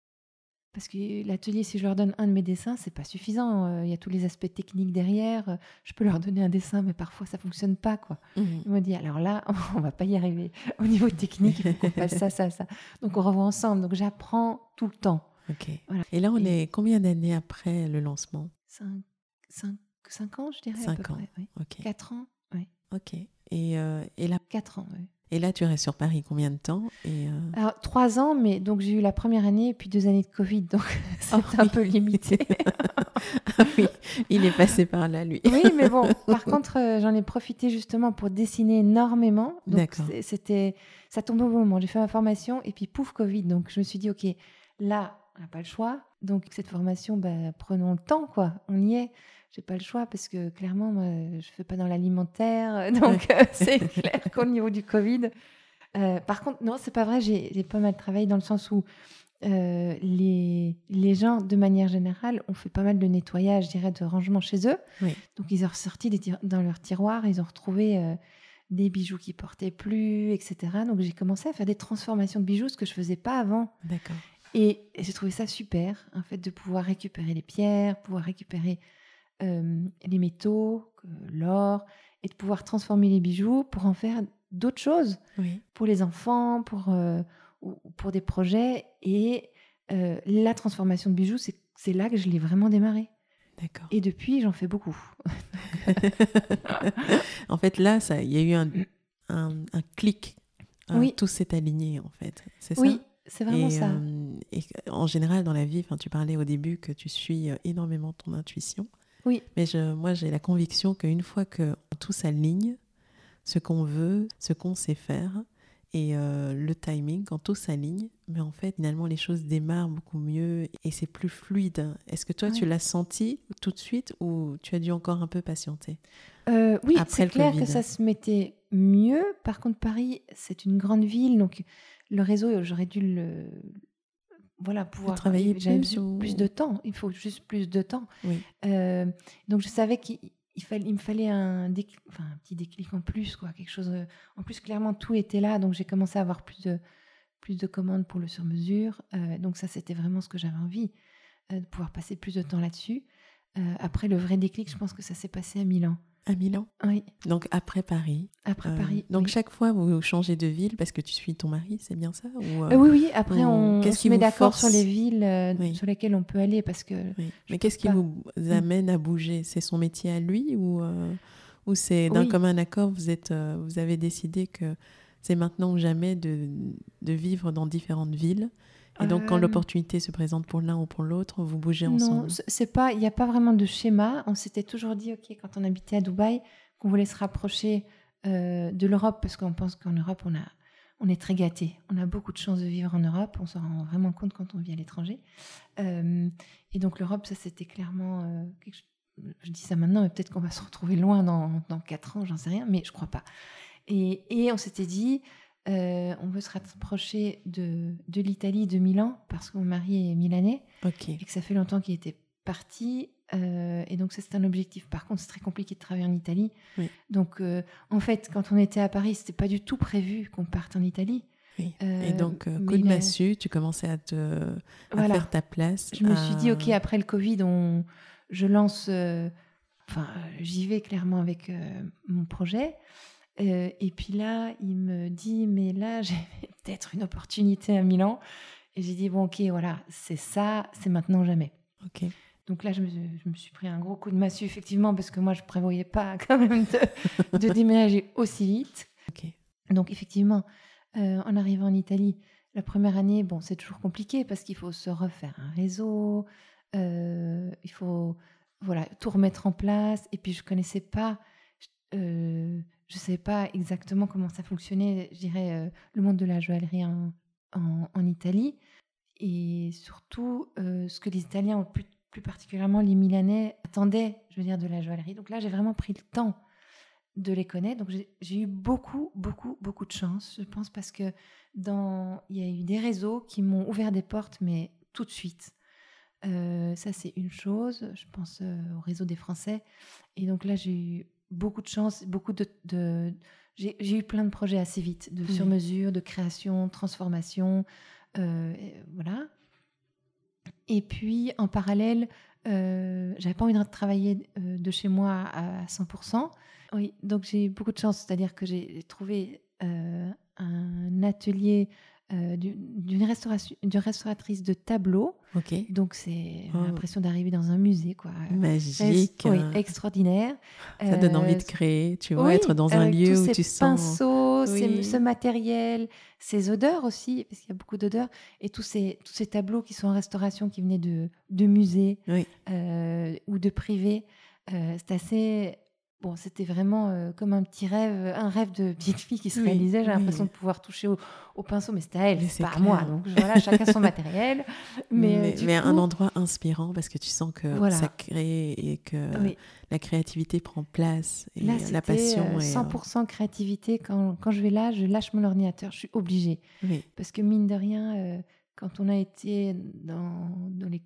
parce que l'atelier, si je leur donne un de mes dessins, c'est pas suffisant. Euh, il y a tous les aspects techniques derrière. Euh, je peux leur donner un dessin, mais parfois ça fonctionne pas, quoi. Mmh. Ils m'ont dit alors là, on va pas y arriver. Au niveau technique, il faut qu'on fasse ça, ça, ça. Donc on revoit ensemble. Donc j'apprends tout le temps. Ok. Et là, on est combien d'années après le lancement? Cinq, ans, je dirais. Cinq ans. Près, Ok. Quatre ans. Oui. Ok. Et, euh, et là. Quatre ans. Oui. Et là, tu restes sur Paris combien de temps et euh Alors, trois ans, mais donc j'ai eu la première année et puis deux années de Covid, donc c'est oh un peu limité. Ah oui, il est passé par là, lui. oui, mais bon, par contre, euh, j'en ai profité justement pour dessiner énormément. Donc, c'était, ça tombe au moment. J'ai fait ma formation et puis pouf, Covid. Donc, je me suis dit, OK, là, on n'a pas le choix. Donc, cette formation, bah, prenons le temps, quoi. On y est j'ai pas le choix parce que clairement, moi, je fais pas dans l'alimentaire. Donc, euh, c'est clair qu'au niveau du Covid. Euh, par contre, non, c'est pas vrai. J'ai pas mal travaillé dans le sens où euh, les, les gens, de manière générale, ont fait pas mal de nettoyage, je dirais, de rangement chez eux. Donc, ils ont ressorti dans leur tiroir, ils ont retrouvé des bijoux qui portaient plus, etc. Donc, j'ai commencé à faire des transformations de bijoux, ce que je faisais pas avant. D'accord. Et j'ai trouvé ça super, en fait, de pouvoir récupérer les pierres, pouvoir récupérer les métaux, l'or, et de pouvoir transformer les bijoux pour en faire d'autres choses pour les enfants, pour, pour des projets. Et la transformation de bijoux, c'est là que je l'ai vraiment démarré. D'accord. Et depuis, j'en fais beaucoup. en fait, là, il y a eu un, un, clic. oui. Tout s'est aligné, en fait. C'est ça Oui, c'est vraiment ça. et en général, dans la vie, tu parlais au début que tu suis énormément ton intuition. Oui. Mais je, moi, j'ai la conviction qu'une fois que tout s'aligne, ce qu'on veut, ce qu'on sait faire, et euh, le timing, quand tout s'aligne, mais en fait, finalement, les choses démarrent beaucoup mieux et c'est plus fluide. Est-ce que toi, tu l'as senti tout de suite ou tu as dû encore un peu patienter euh, Oui, c'est clair que ça se mettait mieux. Par contre, Paris, c'est une grande ville, donc le réseau, j'aurais dû le, voilà, pouvoir travailler plus, plus de temps. Il faut juste plus de temps. Euh, donc je savais qu'il il, me fallait un, enfin, un petit déclic en plus, quoi, quelque chose. Euh, en plus, clairement, tout était là, donc j'ai commencé à avoir plus de, plus de commandes pour le sur-mesure. Euh, donc ça, c'était vraiment ce que j'avais envie, de pouvoir passer plus de temps là-dessus. après, le vrai déclic, je pense que ça s'est passé à Milan. À Milan Oui. Donc après Paris. Après Paris. Donc chaque fois, vous changez de ville parce que tu suis ton mari, c'est bien ça ou, Oui, oui. Après, on, se met d'accord sur les villes sur lesquelles on peut aller parce que. Mais qu'est-ce qui vous mm. amène à bouger? C'est son métier à lui ou, ou c'est d'un commun accord vous, êtes, vous avez décidé que c'est maintenant ou jamais de, de vivre dans différentes villes? Et donc, quand euh, l'opportunité se présente pour l'un ou pour l'autre, vous bougez ensemble Non, c'est pas, il n'y a pas vraiment de schéma. On s'était toujours dit, ok, quand on habitait à Dubaï, qu'on voulait se rapprocher euh, de l'Europe, parce qu'on pense qu'en Europe, on, a, on est très gâté. On a beaucoup de chance de vivre en Europe. On s'en rend vraiment compte quand on vit à l'étranger. Euh, et donc, l'Europe, ça, c'était clairement quelque Je dis ça maintenant, mais peut-être qu'on va se retrouver loin dans, dans 4 ans, j'en sais rien, mais je crois pas. Et, et on s'était dit, euh, on veut se rapprocher de, de l'Italie, de Milan, parce que mon mari est milanais. Et que ça fait longtemps qu'il était parti. Euh, et donc, c'est un objectif. Par contre, c'est très compliqué de travailler en Italie. Donc, euh, en fait, quand on était à Paris, c'était pas du tout prévu qu'on parte en Italie. et donc, coup de massue, tu commençais à, te, faire ta place. Je me suis dit, OK, après le Covid, on, je lance. Enfin, j'y vais clairement avec mon projet. Euh, et puis là, il me dit, mais là, j'ai peut-être une opportunité à Milan. Et j'ai dit, bon, ok, voilà, c'est ça, c'est maintenant jamais. Ok. Donc là, je me, je me, suis pris un gros coup de massue, effectivement, parce que moi, je ne prévoyais pas quand même de, de déménager aussi vite. Ok. Donc effectivement, euh, en arrivant en Italie, la première année, bon, c'est toujours compliqué parce qu'il faut se refaire un réseau, euh, il faut voilà tout remettre en place. Et puis je connaissais pas je ne savais pas exactement comment ça fonctionnait, je dirais, le monde de la joaillerie en, Italie. Et surtout, ce que les Italiens, plus, plus particulièrement les Milanais, attendaient, je veux dire, de la joaillerie. Donc là, j'ai vraiment pris le temps de les connaître. Donc j'ai eu beaucoup, beaucoup, beaucoup de chance, je pense, parce que dans, il y a eu des réseaux qui m'ont ouvert des portes, mais tout de suite. Euh, ça, c'est une chose. Je pense euh, au réseau des Français. Et donc là, j'ai eu beaucoup de chance, beaucoup de. de j'ai eu plein de projets assez vite, de sur-mesure, de création, transformation. Euh, voilà. Et puis, en parallèle, euh, j'avais pas envie de travailler de chez moi à 100%. Oui, donc j'ai eu beaucoup de chance, c'est-à-dire que j'ai trouvé un atelier euh, d'une restauratrice de tableaux. Donc c'est oh. l'impression d'arriver dans un musée, quoi. Magique. Oui, extraordinaire. Ça donne envie de euh, créer, tu vois, être dans un lieu où tu sens. pinceaux, ce matériel, ces odeurs aussi, parce qu'il y a beaucoup d'odeurs, et tous ces, tous ces tableaux qui sont en restauration, qui venaient de, de musées euh, ou de privés. c'est assez Bon, c'était vraiment euh, comme un petit rêve, un rêve de petite fille qui se réalisait. J'ai l'impression de pouvoir toucher au, pinceau, mais c'était à elle, c'est pas à moi. Donc voilà, chacun son matériel. Mais, mais, euh, un endroit inspirant parce que tu sens que ça crée et que la créativité prend place et la passion. 100% euh, créativité. Quand, quand, je vais là, je lâche mon ordinateur. Je suis obligée. Parce que mine de rien, quand on a été dans, dans les,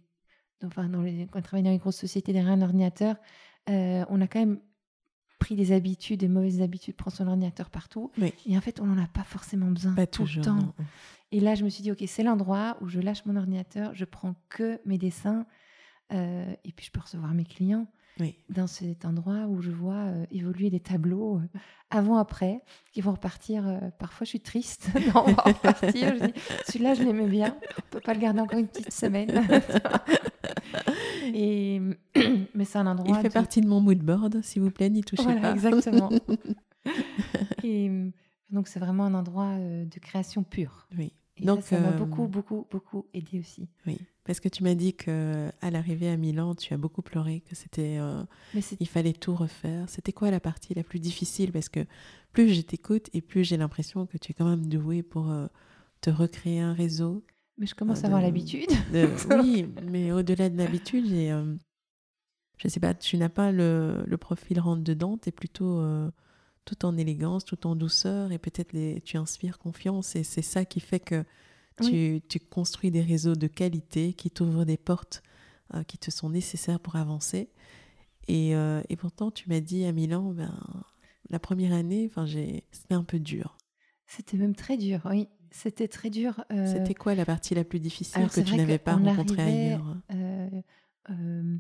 enfin, dans les, quand on travaille dans les grosses sociétés derrière un ordinateur, on a quand même pris des habitudes, des mauvaises habitudes, prend son ordinateur partout. Et en fait, on n'en a pas forcément besoin pas tout toujours, le temps. Et là, je me suis dit, OK, c'est l'endroit où je lâche mon ordinateur, je prends que mes dessins, euh, et puis je peux recevoir mes clients. Dans cet endroit où je vois euh, évoluer des tableaux euh, avant-après, qui vont repartir. parfois, je suis triste d'en voir repartir. celui-là, je l'aimais bien. On peut pas le garder encore une petite semaine. Et... Mais c'est un endroit. Il fait partie de mon mood board, s'il vous plaît, n'y touchez voilà, pas. Exactement. et donc, c'est vraiment un endroit euh, de création pure. Oui. Et donc, ça m'a euh, beaucoup, beaucoup, beaucoup aidé aussi. Oui, parce que tu m'as dit que à l'arrivée à Milan, tu as beaucoup pleuré, que c'était, euh, il fallait tout refaire. C'était quoi la partie la plus difficile? Parce que plus je t'écoute et plus j'ai l'impression que tu es quand même douée pour te recréer un réseau, mais je commence à avoir l'habitude. oui, mais au-delà de l'habitude, j'ai, euh, je sais pas, tu n'as pas le, le profil rentre dedans, tu es plutôt euh, tout en élégance, tout en douceur, et peut-être les, tu inspires confiance, et c'est ça qui fait que tu, tu, construis des réseaux de qualité qui t'ouvrent des portes euh, qui te sont nécessaires pour avancer. Et, et pourtant, tu m'as dit à Milan, ben, la première année, enfin, c'était un peu dur. C'était même très dur, oui. C'était très dur. Euh, C'était quoi la partie la plus difficile que tu n'avais pas rencontrée ailleurs euh, euh,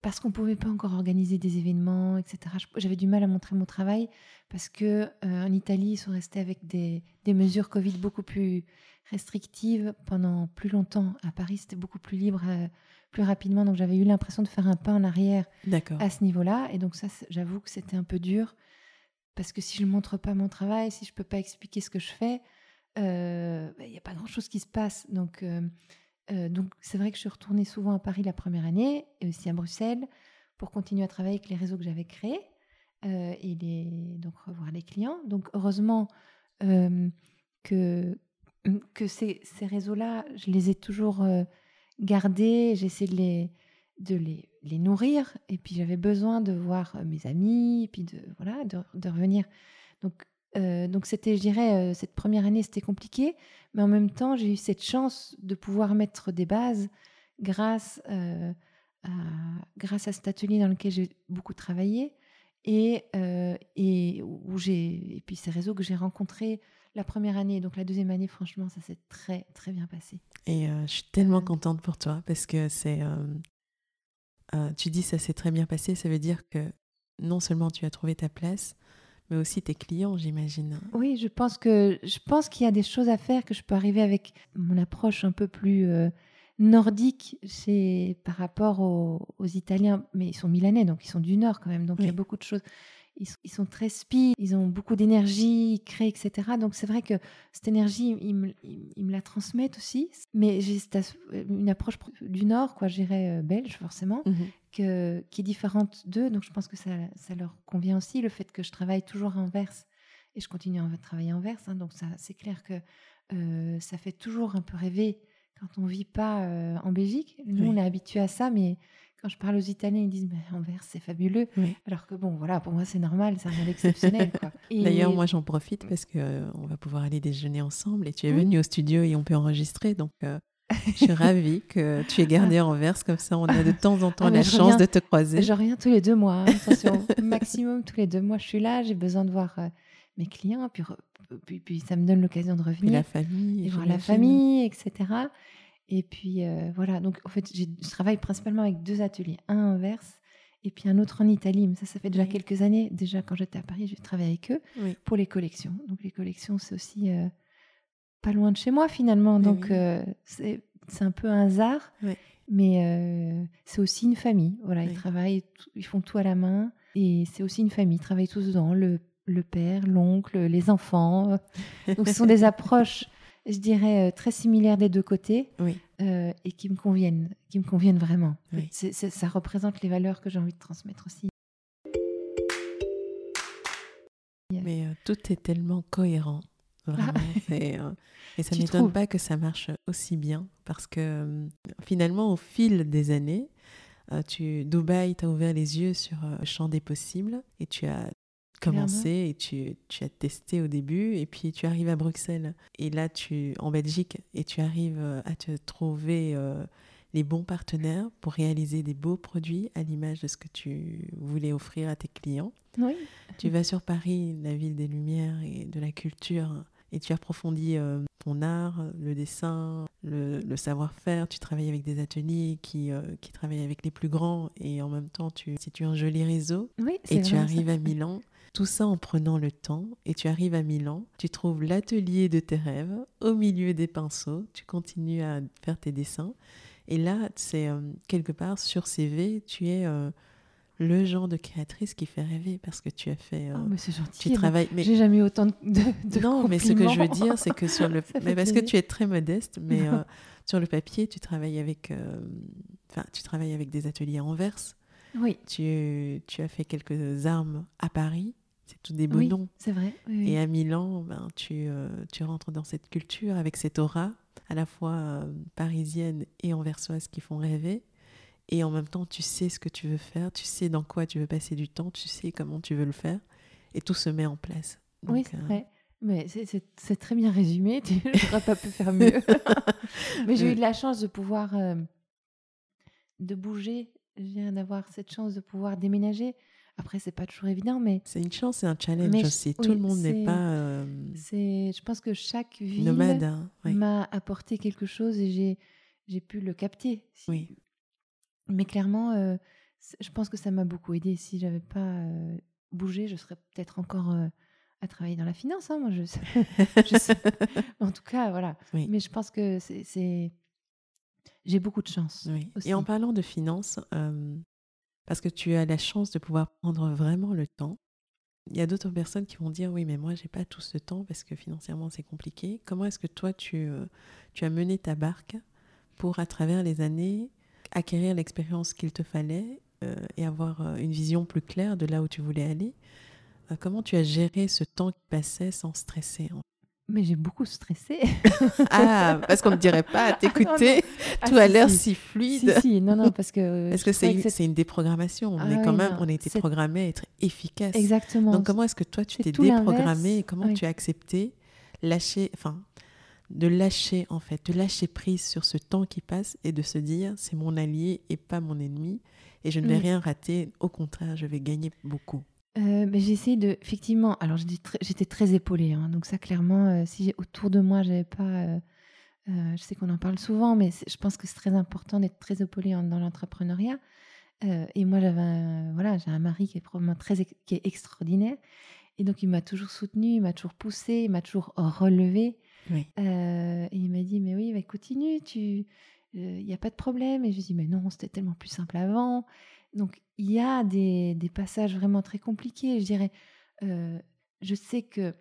Parce qu'on ne pouvait pas encore organiser des événements, etc. J'avais du mal à montrer mon travail parce que en Italie, ils sont restés avec des, des, mesures Covid beaucoup plus restrictives pendant plus longtemps. À Paris, c'était beaucoup plus libre, plus rapidement. Donc j'avais eu l'impression de faire un pas en arrière à ce niveau-là. Et donc ça, j'avoue que c'était un peu dur parce que si je ne montre pas mon travail, si je ne peux pas expliquer ce que je fais, euh, bah, il n'y a pas grand-chose qui se passe. Donc, euh, euh, donc c'est vrai que je suis retournée souvent à Paris la première année et aussi à Bruxelles pour continuer à travailler avec les réseaux que j'avais créés et donc revoir les clients. Donc heureusement que, que ces, ces réseaux-là, je les ai toujours gardés, j'essaie de les, de les, les, nourrir. Et puis j'avais besoin de voir euh, mes amis, et puis de, voilà, de, de revenir. Donc, euh, donc c'était, je dirais, euh, cette première année, c'était compliqué. Mais en même temps, j'ai eu cette chance de pouvoir mettre des bases grâce, à, grâce à cet atelier dans lequel j'ai beaucoup travaillé. Et, et, où j'ai, et puis ces réseaux que j'ai rencontrés la première année. Donc la deuxième année, franchement, ça s'est très, très bien passé. Et je suis tellement contente pour toi parce que c'est euh, tu dis ça s'est très bien passé, ça veut dire que non seulement tu as trouvé ta place, mais aussi tes clients, j'imagine. Oui, je pense que je pense qu'il y a des choses à faire que je peux arriver avec mon approche un peu plus euh, nordique, c'est par rapport aux, Italiens, mais ils sont milanais, donc ils sont du nord quand même, donc il y a beaucoup de choses. Ils, sont très speed, ils ont beaucoup d'énergie, ils créent, etc. Donc c'est vrai que cette énergie, ils me, la transmettent aussi. Mais j'ai une approche du Nord, quoi, j'irais belge forcément, mmh que, qui est différente d'eux. Donc je pense que ça, ça, leur convient aussi, le fait que je travaille toujours en verse et je continue à travailler en verse. Hein. donc c'est clair que ça fait toujours un peu rêver quand on vit pas en Belgique. Nous, on est habitué à ça, mais quand je parle aux Italiens, ils disent mais Anvers, c'est fabuleux. Alors que bon, voilà, pour moi, c'est normal, c'est un exceptionnel. D'ailleurs, moi, j'en profite parce que euh, on va pouvoir aller déjeuner ensemble et tu es venu au studio et on peut enregistrer. Donc, euh, je suis ravie que tu aies gardé Anvers. Comme ça, on a de temps en temps ah, la chance de te croiser. Je reviens tous les deux mois. Hein. Attention, maximum tous les deux mois, je suis là. J'ai besoin de voir euh, mes clients. Puis, puis, puis, ça me donne l'occasion de revenir. Et la famille. Et voir la famille, etc. Et puis euh, voilà, donc en fait, je travaille principalement avec deux ateliers, un en Verse et puis un autre en Italie. Mais ça, ça fait déjà quelques années. Déjà, quand j'étais à Paris, j'ai travaillé avec eux pour les collections. Donc les collections, c'est aussi euh, pas loin de chez moi finalement. donc euh, c'est un peu un hasard, mais c'est aussi une famille. Voilà, ils travaillent, ils font tout à la main. Et c'est aussi une famille, ils travaillent tous dedans, le, le père, l'oncle, les enfants. Donc ce sont des approches je dirais, euh, très similaires des deux côtés euh, et qui me conviennent, qui me conviennent vraiment. ça représente les valeurs que j'ai envie de transmettre aussi. Mais euh, tout est tellement cohérent, vraiment. et ça ne m'étonne pas que ça marche aussi bien parce que finalement, au fil des années, tu, Dubaï t'a ouvert les yeux sur le champ des possibles et tu as commencé et tu, tu, as testé au début et puis tu arrives à Bruxelles et là tu en Belgique et tu arrives euh, à te trouver euh, les bons partenaires pour réaliser des beaux produits à l'image de ce que tu voulais offrir à tes clients. Oui. Tu vas sur Paris, la ville des lumières et de la culture et tu approfondis euh, ton art, le dessin, le, le savoir-faire. Tu travailles avec des ateliers qui, qui travaillent avec les plus grands et en même temps tu situes un joli réseau. Oui, et tu arrives à Milan tout ça en prenant le temps et tu arrives à Milan, tu trouves l'atelier de tes rêves au milieu des pinceaux, tu continues à faire tes dessins et là, c'est euh, quelque part sur CV, tu es euh, le genre de créatrice qui fait rêver parce que tu as fait. Euh, oh, mais c'est gentil. Tu travailles. Mais j'ai jamais eu autant de, de non, mais ce que je veux dire, c'est que sur le, mais parce que tu es très modeste, mais sur le papier, tu travailles avec, enfin, tu travailles avec des ateliers en verse. Oui. Tu, tu as fait quelques armes à Paris. C'est tout des beaux oui, noms. C'est vrai. Et à Milan, ben, tu, euh, tu rentres dans cette culture avec cette aura à la fois euh, parisienne et anversoise qui font rêver. Et en même temps, tu sais ce que tu veux faire, tu sais dans quoi tu veux passer du temps, tu sais comment tu veux le faire. Et tout se met en place. oui, c'est euh, vrai. Mais c'est très bien résumé. Je n'aurais pas pu faire mieux. Mais j'ai eu de la chance de pouvoir de bouger. Je viens d'avoir cette chance de pouvoir déménager. Après, c'est pas toujours évident, mais c'est une chance et un challenge aussi. Tout le monde n'est pas. Euh, c'est, je pense que chaque ville nomade hein, m'a apporté quelque chose et j'ai j'ai pu le capter. Oui. Mais clairement, euh, je pense que ça m'a beaucoup aidé. Si j'avais pas euh, bougé, je serais peut-être encore à travailler dans la finance. Hein, moi, je, je En tout cas, voilà. Mais je pense que c'est j'ai beaucoup de chance. Oui. Et en parlant de finance, parce que tu as la chance de pouvoir prendre vraiment le temps. Il y a d'autres personnes qui vont dire oui mais moi j'ai pas tout ce temps parce que financièrement c'est compliqué. Comment est-ce que toi tu, euh, as mené ta barque pour à travers les années acquérir l'expérience qu'il te fallait euh, et avoir euh, une vision plus claire de là où tu voulais aller? Comment tu as géré ce temps qui passait sans stresser mais j'ai beaucoup stressé. ah, parce qu'on ne dirait pas à t'écouter. Tout a l'air si, fluide. Si, si, non, non, parce que. Est-ce que c'est une, déprogrammation? On est ah quand même, on a été programmé à être efficace. Exactement. Donc comment est-ce que toi tu t'es déprogrammé et comment tu as accepté lâcher, enfin, de lâcher en fait, de lâcher prise sur ce temps qui passe et de se dire c'est mon allié et pas mon ennemi et je ne vais rien rater. Au contraire, je vais gagner beaucoup. Euh, j'ai essayé de, effectivement, alors j'étais très épaulée, hein, donc ça clairement, euh, si autour de moi j'avais pas, euh, je sais qu'on en parle souvent, mais je pense que c'est très important d'être très épaulée dans l'entrepreneuriat. et moi j'avais, voilà, j'ai un mari qui est probablement très, qui est extraordinaire, et donc il m'a toujours soutenue, il m'a toujours poussée, il m'a toujours relevé. et il m'a dit mais oui, mais continue, tu, il n'y a pas de problème. Et je lui dis mais non, c'était tellement plus simple avant. Donc, il y a des, des, passages vraiment très compliqués. Je dirais, euh, je sais que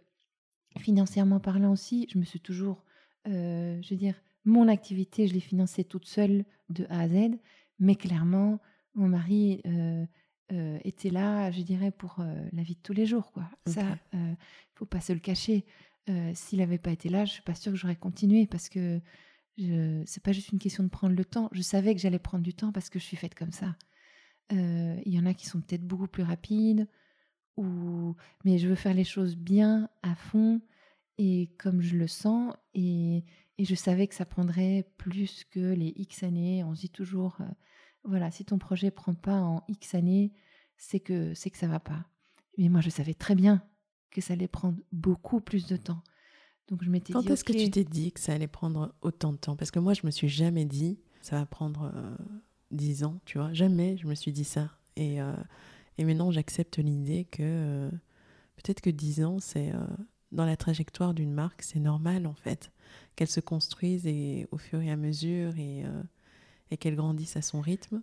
financièrement parlant aussi, je me suis toujours, euh, je veux dire, mon activité, je l'ai financée toute seule de A à Z, mais clairement, mon mari euh, était là, je dirais, pour la vie de tous les jours. Quoi. Ça, il faut pas se le cacher. S'il n'avait pas été là, je suis pas sûre que j'aurais continué parce que ce n'est pas juste une question de prendre le temps. Je savais que j'allais prendre du temps parce que je suis faite comme ça. Il y en a qui sont peut-être beaucoup plus rapides, ou... mais je veux faire les choses bien, à fond, et comme je le sens. Et, et je savais que ça prendrait plus que les X années. On se dit toujours, voilà, si ton projet prend pas en X années, c'est que c'est que ça va pas. Mais moi, je savais très bien que ça allait prendre beaucoup plus de temps. Donc je m'étais Quand est-ce que tu t'es dit que ça allait prendre autant de temps? Parce que moi, je me suis jamais dit ça va prendre dix ans, tu vois. Jamais je me suis dit ça. Et, euh, et maintenant, j'accepte l'idée que euh, peut-être que dix ans, c'est euh, dans la trajectoire d'une marque, c'est normal en fait qu'elle se construise et au fur et à mesure et, et qu'elle grandisse à son rythme.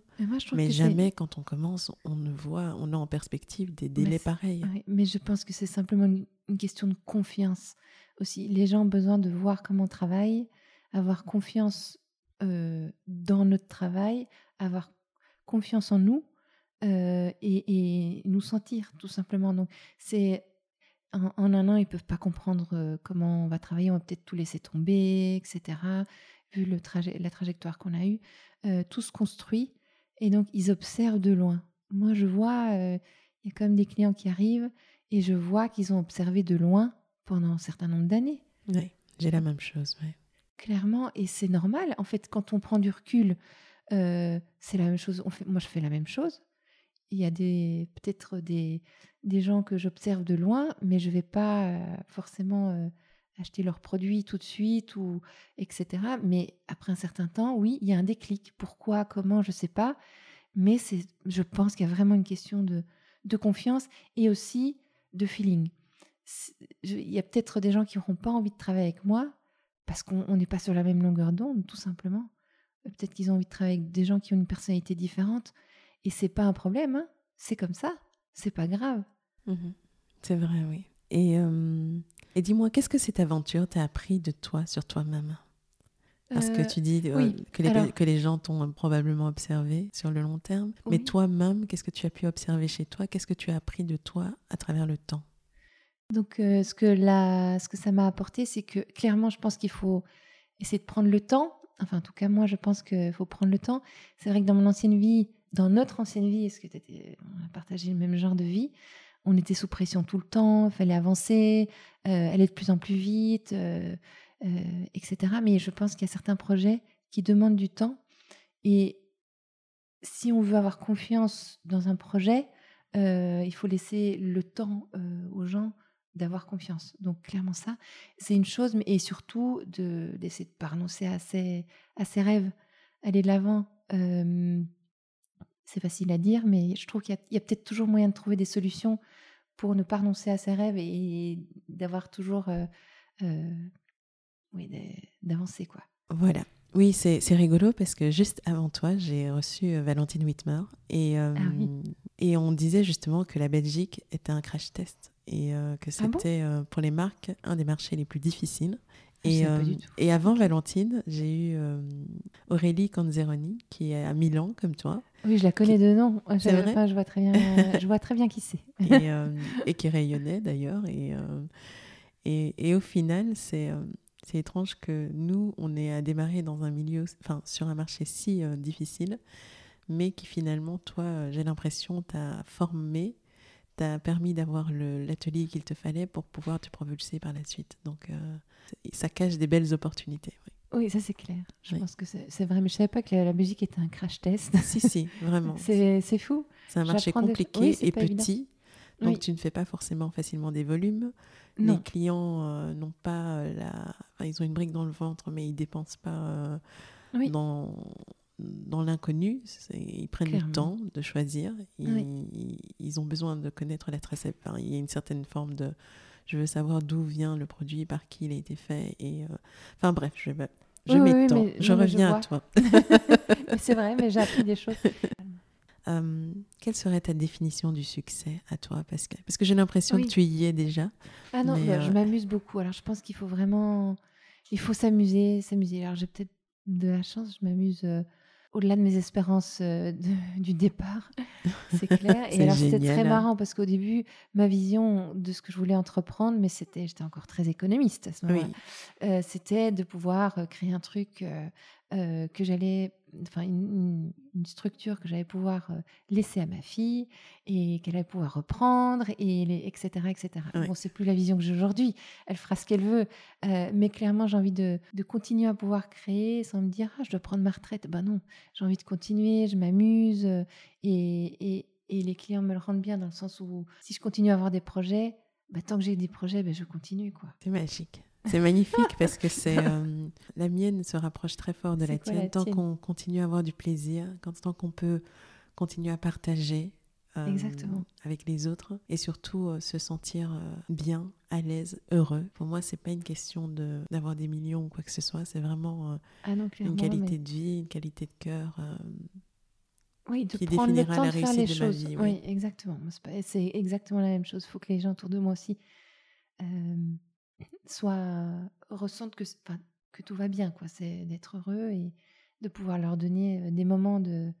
Mais, jamais quand on commence, on ne voit, on a en perspective des délais pareils. mais je pense que c'est simplement une, question de confiance aussi. Les gens ont besoin de voir comment on travaille, avoir confiance dans notre travail, avoir confiance en nous et, nous sentir tout simplement. Donc c'est en, un an, ils peuvent pas comprendre comment on va travailler, on va peut-être tout laisser tomber, etc. Vu le trajet, la trajectoire qu'on a eue, tout se construit et donc ils observent de loin. Moi, je vois, il y a quand même des clients qui arrivent et je vois qu'ils ont observé de loin pendant un certain nombre d'années. Oui, j'ai la même chose. Clairement, et c'est normal. En fait, quand on prend du recul, c'est la même chose. Moi, je fais la même chose. Il y a peut-être des, des gens que j'observe de loin, mais je ne vais pas forcément acheter leurs produits tout de suite ou etc. Mais après un certain temps, oui, il y a un déclic. Pourquoi, comment, je ne sais pas. Mais je pense qu'il y a vraiment une question de, de confiance et aussi de feeling. Il y a peut-être des gens qui n'auront pas envie de travailler avec moi parce qu'on n'est pas sur la même longueur d'onde, tout simplement. Peut-être qu'ils ont envie de travailler avec des gens qui ont une personnalité différente. Et c'est pas un problème, hein. c'est comme ça, c'est pas grave. Mmh c'est vrai, oui. Et, euh, et dis-moi, qu'est-ce que cette aventure t'a appris de toi, sur toi-même? Parce que euh, tu dis euh, que, les, que, les, gens t'ont probablement observé sur le long terme. Mais toi-même, qu'est-ce que tu as pu observer chez toi? Qu'est-ce que tu as appris de toi à travers le temps? Donc, ce, que la, ce que ça m'a apporté, c'est que clairement, je pense qu'il faut essayer de prendre le temps Enfin, en tout cas, moi, je pense qu'il faut prendre le temps. C'est vrai que dans mon ancienne vie, dans notre ancienne vie, est-ce que on a partagé le même genre de vie? On était sous pression tout le temps, fallait avancer, euh, aller de plus en plus vite, euh, euh, etc. Mais je pense qu'il y a certains projets qui demandent du temps. Et si on veut avoir confiance dans un projet, il faut laisser le temps aux gens d'avoir confiance. Donc clairement ça, c'est une chose, mais et surtout de d'essayer de pas renoncer à ses, à ses rêves, aller de l'avant. c'est facile à dire, mais je trouve qu'il y a, peut-être toujours moyen de trouver des solutions pour ne pas renoncer à ses rêves et, d'avoir toujours, oui, d'avancer quoi. Voilà. Oui, c'est rigolo parce que juste avant toi, j'ai reçu Valentine Whitmer et, ah et on disait justement que la Belgique était un crash test et euh, que ah c'était euh, pour les marques un des marchés les plus difficiles. Ah, et, euh, et, avant Valentine, j'ai eu Aurélie Canzeroni qui est à Milan comme toi. Oui, je la connais de nom. C'est vrai? je vois très bien, je vois très bien qui c'est. et, et, qui rayonnait d'ailleurs. Et, et, et, au final, c'est c'est étrange que nous, on ait à démarrer dans un milieu, enfin sur un marché si difficile, mais qui finalement, toi, j'ai l'impression, t'a formé t'a permis d'avoir l'atelier qu'il te fallait pour pouvoir te propulser par la suite. Donc, euh, ça cache des belles opportunités. Oui, ça c'est clair. Je pense que c'est vrai, mais je savais pas que la musique était un crash test. si, si, vraiment. c'est fou. C'est un marché compliqué et petit. Donc, tu ne fais pas forcément facilement des volumes. Les clients euh, n'ont pas la. ils ont une brique dans le ventre, mais ils dépensent pas euh, dans dans l'inconnu, ils prennent le temps de choisir. Ils, ont besoin de connaître la trace. il y a une certaine forme de. Je veux savoir d'où vient le produit, par qui il a été fait. Et, euh, enfin bref, je, je je reviens à toi. c'est vrai, mais j'ai appris des choses. Euh, quelle serait ta définition du succès à toi, Pascal? Parce que j'ai l'impression Oui. que tu y es déjà. Ah non, Mais, bah, euh, je m'amuse beaucoup. Alors je pense qu'il faut vraiment, il faut s'amuser, s'amuser. Alors j'ai peut-être de la chance, je m'amuse euh, au-delà de mes espérances euh, de- du départ, c'est clair. Et alors c'était très hein. marrant parce qu'au début, ma vision de ce que je voulais entreprendre, mais c'était, j'étais encore très économiste à ce moment-là. Oui. Euh, c'était de pouvoir euh, créer un truc euh, que j'allais, enfin une, structure que j'allais pouvoir euh, laisser à ma fille et qu'elle allait pouvoir reprendre et les, etc etc. Ouais. Bon, c'est plus la vision que j'ai aujourd'hui. Elle fera ce qu'elle veut, Euh, mais clairement j'ai envie de, de continuer à pouvoir créer sans me dire ah je dois prendre ma retraite. Ben non, j'ai envie de continuer, je m'amuse et, et, et les clients me le rendent bien dans le sens où si je continue à avoir des projets, bah, tant que j'ai des projets, ben, je continue quoi. C'est magique. C'est magnifique parce que c'est euh, la mienne se rapproche très fort de la quoi tienne. la tant qu'on continue à avoir du plaisir, quand, tant qu'on peut continuer à partager euh, Exactement. avec les autres et surtout euh, se sentir bien, à l'aise, heureux. Pour moi, c'est pas une question de d'avoir des millions ou quoi que ce soit. C'est vraiment Ah non, une qualité mais- de vie, une qualité de cœur. Oui, de qui prendre le définira temps la de faire les de ma choses. vie, oui. oui. exactement. C'est exactement la même chose. Il faut que les gens autour de moi aussi euh, soient ressentent que, c'est- enfin, que tout va bien. quoi. C'est d'être heureux et de pouvoir leur donner des moments de,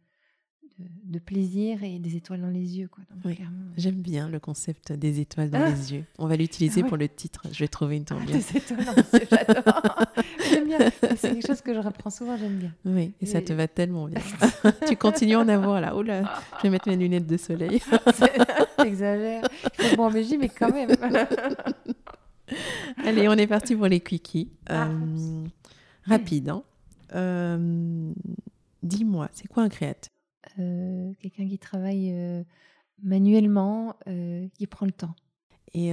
de, de plaisir et des étoiles dans les yeux. Quoi. Oui. J'aime bien le concept des étoiles dans Ah. les yeux. On va l'utiliser Ah ouais. pour le titre. Je vais trouver une Ah, tournure. des étoiles dans les yeux, j'adore. j'aime bien. C'est quelque chose que je reprends souvent, j'aime bien. Oui, et ça te va tellement bien. tu continues à en avoir là. Oh là, je vais mettre mes lunettes de soleil. T'exagères. Bon, mais j'y mais quand même. Allez, on est parti pour les quickies. Ah. Euh, rapide, hein. Euh, Dis-moi, c'est quoi un créateur? Euh, Quelqu'un qui travaille manuellement, qui prend le temps. Et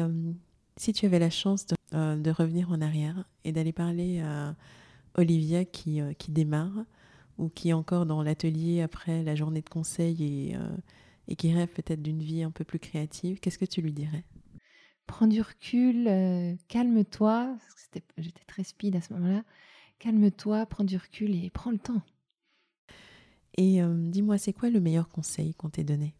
si tu avais la chance de, de revenir en arrière et d'aller parler à Olivia qui, qui démarre ou qui est encore dans l'atelier après la journée de conseil et, et qui rêve peut-être d'une vie un peu plus créative, qu'est-ce que tu lui dirais? Prends du recul, euh, calme-toi. J'étais très speed à ce moment-là. Calme-toi, prends du recul et prends le temps. Et euh, dis-moi, c'est quoi le meilleur conseil qu'on t'ait donné?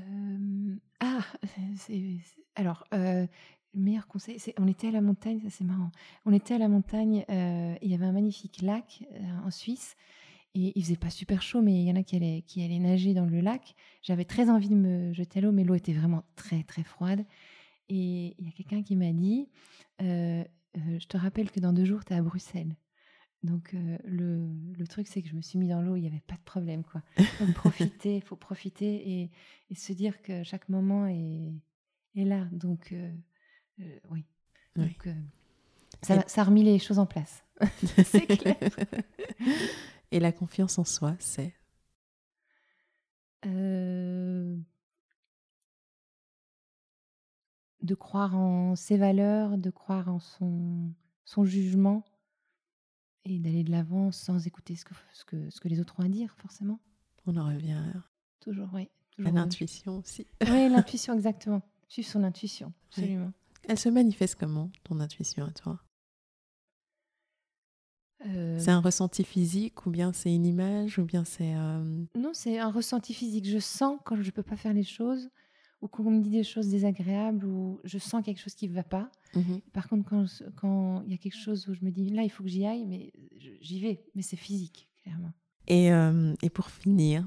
Euh, ah, alors, le meilleur conseil, c'est on était à la montagne, ça c'est marrant. On était à la montagne, il y avait un magnifique lac en Suisse. Et il faisait pas super chaud, mais il y en a qui allaient, qui allaient nager dans le lac. J'avais très envie de me jeter à l'eau, mais l'eau était vraiment très très froide. Et il y a quelqu'un qui m'a dit, euh, euh, je te rappelle que dans deux jours, tu es à Bruxelles. Donc euh, le, le truc, c'est que je me suis mis dans l'eau, il n'y avait pas de problème. quoi. Profiter, il faut profiter et, et se dire que chaque moment est, est là. Donc oui. Donc, ça, ça a remis les choses en place. c'est clair. Et la confiance en soi, c'est? De croire en ses valeurs, de croire en son, son jugement et d'aller de l'avant sans écouter ce que, ce, que, ce que les autres ont à dire, forcément. On en revient Toujours, oui. à toujours, l'intuition aussi. Oui, l'intuition, exactement. Suivre son intuition, Oui. absolument. Elle se manifeste comment, ton intuition à toi? Euh, C'est un ressenti physique ou bien c'est une image ou bien c'est... euh, Non, c'est un ressenti physique. Je sens quand je ne peux pas faire les choses ou qu'on me dit des choses désagréables ou je sens quelque chose qui ne va pas. mhm. Par contre, quand quand il y a quelque chose où je me dis là, il faut que j'y aille, mais j'y vais. Mais c'est physique, clairement. Et, euh, et pour finir,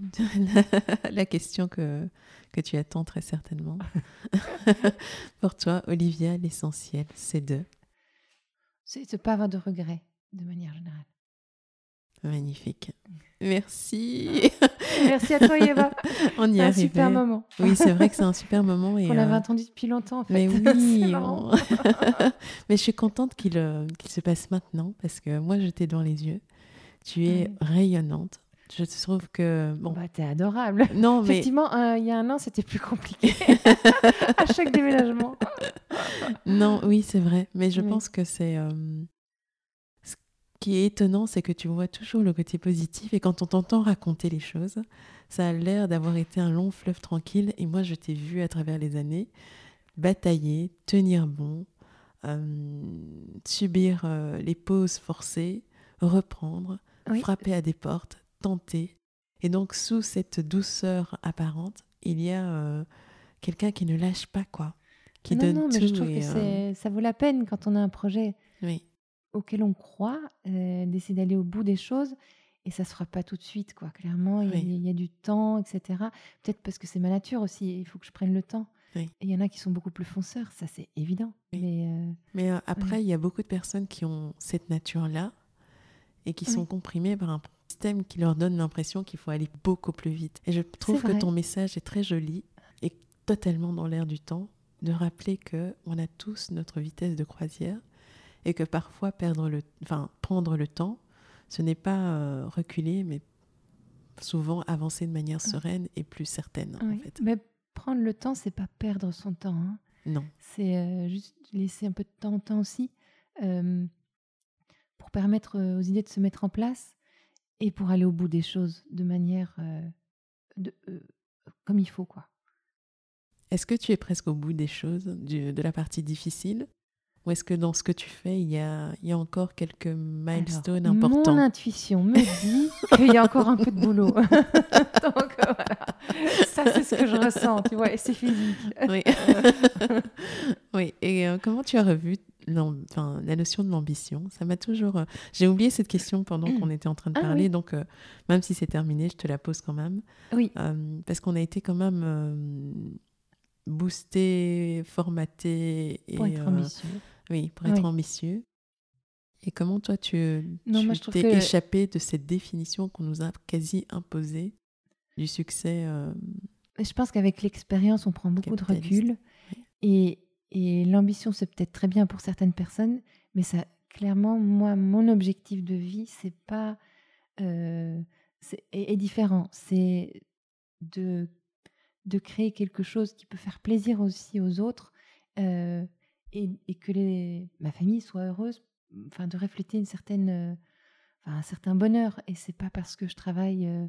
la, la question que, que tu attends très certainement. pour toi, Olivia, l'essentiel, c'est de... C'est de ne pas avoir de regrets, de manière générale. Magnifique. Merci. Merci à toi, Eva. On y est un super moment. Oui, c'est vrai que c'est un super moment. Et, On l'avait euh, attendu depuis longtemps, en fait. Mais oui, on- mais je suis contente qu'il euh, qu'il se passe maintenant parce que moi, je t'ai dans les yeux. Tu es rayonnante. Je trouve que bon, Bah, t'es adorable. non, mais Effectivement, euh, il y a un an, c'était plus compliqué. à chaque déménagement. non, oui, c'est vrai. Mais je pense que c'est euh, qui est étonnant, c'est que tu vois toujours le côté positif et quand on t'entend raconter les choses, ça a l'air d'avoir été un long fleuve tranquille. Et moi, je t'ai vu à travers les années batailler, tenir bon, euh, subir euh, les pauses forcées, reprendre, Oui. frapper à des portes, tenter Et donc, sous cette douceur apparente, il y a euh, quelqu'un qui ne lâche pas, quoi. Qui non, donne non, mais tout je trouve que ça vaut la peine quand on a un projet oui, auquel on croit, euh, d'essayer d'aller au bout des choses. Et ça se fera pas tout de suite, quoi. Clairement, il y a- il y, a du temps, etc. Peut-être parce que c'est ma nature aussi. Il faut que je prenne le temps. Oui. Et il y en a qui sont beaucoup plus fonceurs, ça c'est évident. Oui. Mais euh, Mais euh, après, il y a beaucoup de personnes qui ont cette nature-là et qui sont comprimées par un système qui leur donne l'impression qu'il faut aller beaucoup plus vite. Et je trouve que ton message est très joli et totalement dans l'air du temps de rappeler que on a tous notre vitesse de croisière et que parfois perdre le, enfin prendre le temps, ce n'est pas euh, reculer, mais souvent avancer de manière sereine et plus certaine en oui. fait. Mais prendre le temps, c'est pas perdre son temps. hein. Non, C'est euh, juste laisser un peu de temps au temps aussi euh, pour permettre euh, aux idées de se mettre en place et pour aller au bout des choses de manière de, comme il faut. quoi. Est-ce que tu es presque au bout des choses, du- de la partie difficile? Ou est-ce que dans ce que tu fais, il y a, il y a encore quelques milestones Alors, importants? Mon intuition me dit qu'il y a encore un peu de boulot. Donc voilà, ça c'est ce que je ressens, tu vois, et c'est physique. Oui. oui. Et euh, comment tu as revu enfin, la notion de l'ambition? Ça m'a toujours. euh, J'ai oublié cette question pendant qu'on était en train de Ah parler, oui. donc euh, même si c'est terminé, je te la pose quand même. Oui, parce qu'on a été quand même boosté, formaté. Et, euh, ambitieux. Oui, pour être Oui. ambitieux. Et comment toi, tu, Non, tu moi, je trouve t'es que- échappé de cette définition qu'on nous a quasi imposée du succès euh, Je pense qu'avec l'expérience, on prend beaucoup de recul. Et, et l'ambition, c'est peut-être très bien pour certaines personnes, mais ça, clairement, moi, mon objectif de vie, c'est pas. euh, c'est- est, est différent. C'est de, de créer quelque chose qui peut faire plaisir aussi aux autres euh, et, et que les, ma famille soit heureuse, enfin, de refléter une certaine, euh, enfin, un certain bonheur. Et c'est pas parce que je travaille. euh,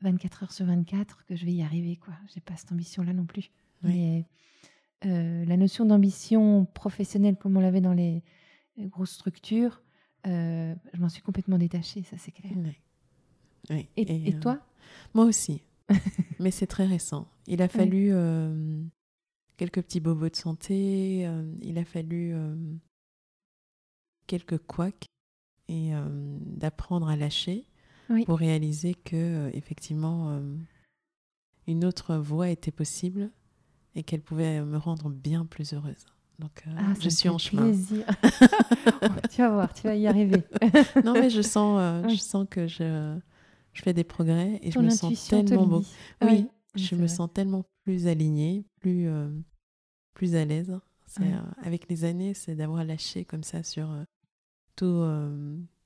24 heures sur 24 que je vais y arriver quoi. J'ai pas cette ambition là non plus. Oui. Mais euh, la notion d'ambition professionnelle comme on l'avait dans les, les grosses structures, euh, je m'en suis complètement détachée, ça c'est clair. oui. Oui. Et, et euh, toi? Moi aussi. Mais c'est très récent. Il a fallu euh, quelques petits bobos de santé, euh, il a fallu euh, quelques couacs et euh, d'apprendre à lâcher Oui. pour réaliser que effectivement une autre voie était possible et qu'elle pouvait me rendre bien plus heureuse. Donc euh, Ah, je suis en chemin. tu vas voir, tu vas y arriver. Non mais je sens, euh, Oui. je sens que je, je fais des progrès et Ton je me sens te tellement le beau. dit. Oui, Oui, je me vrai. sens tellement plus alignée, plus, euh, plus à l'aise. Ouais. euh, avec les années, c'est d'avoir lâché comme ça sur euh, tout,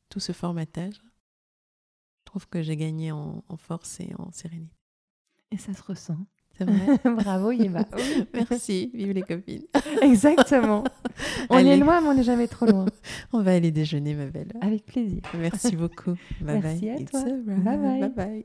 tout ce formatage. Je trouve que j'ai gagné en, en force et en sérénité. Et ça se ressent. C'est vrai Bravo. Oui, Merci, vive les copines. Exactement. On Allez. est loin, mais on n'est jamais trop loin. On va aller déjeuner, ma belle. Avec plaisir. Merci beaucoup. Bye Merci bye. à It's toi. bye bye.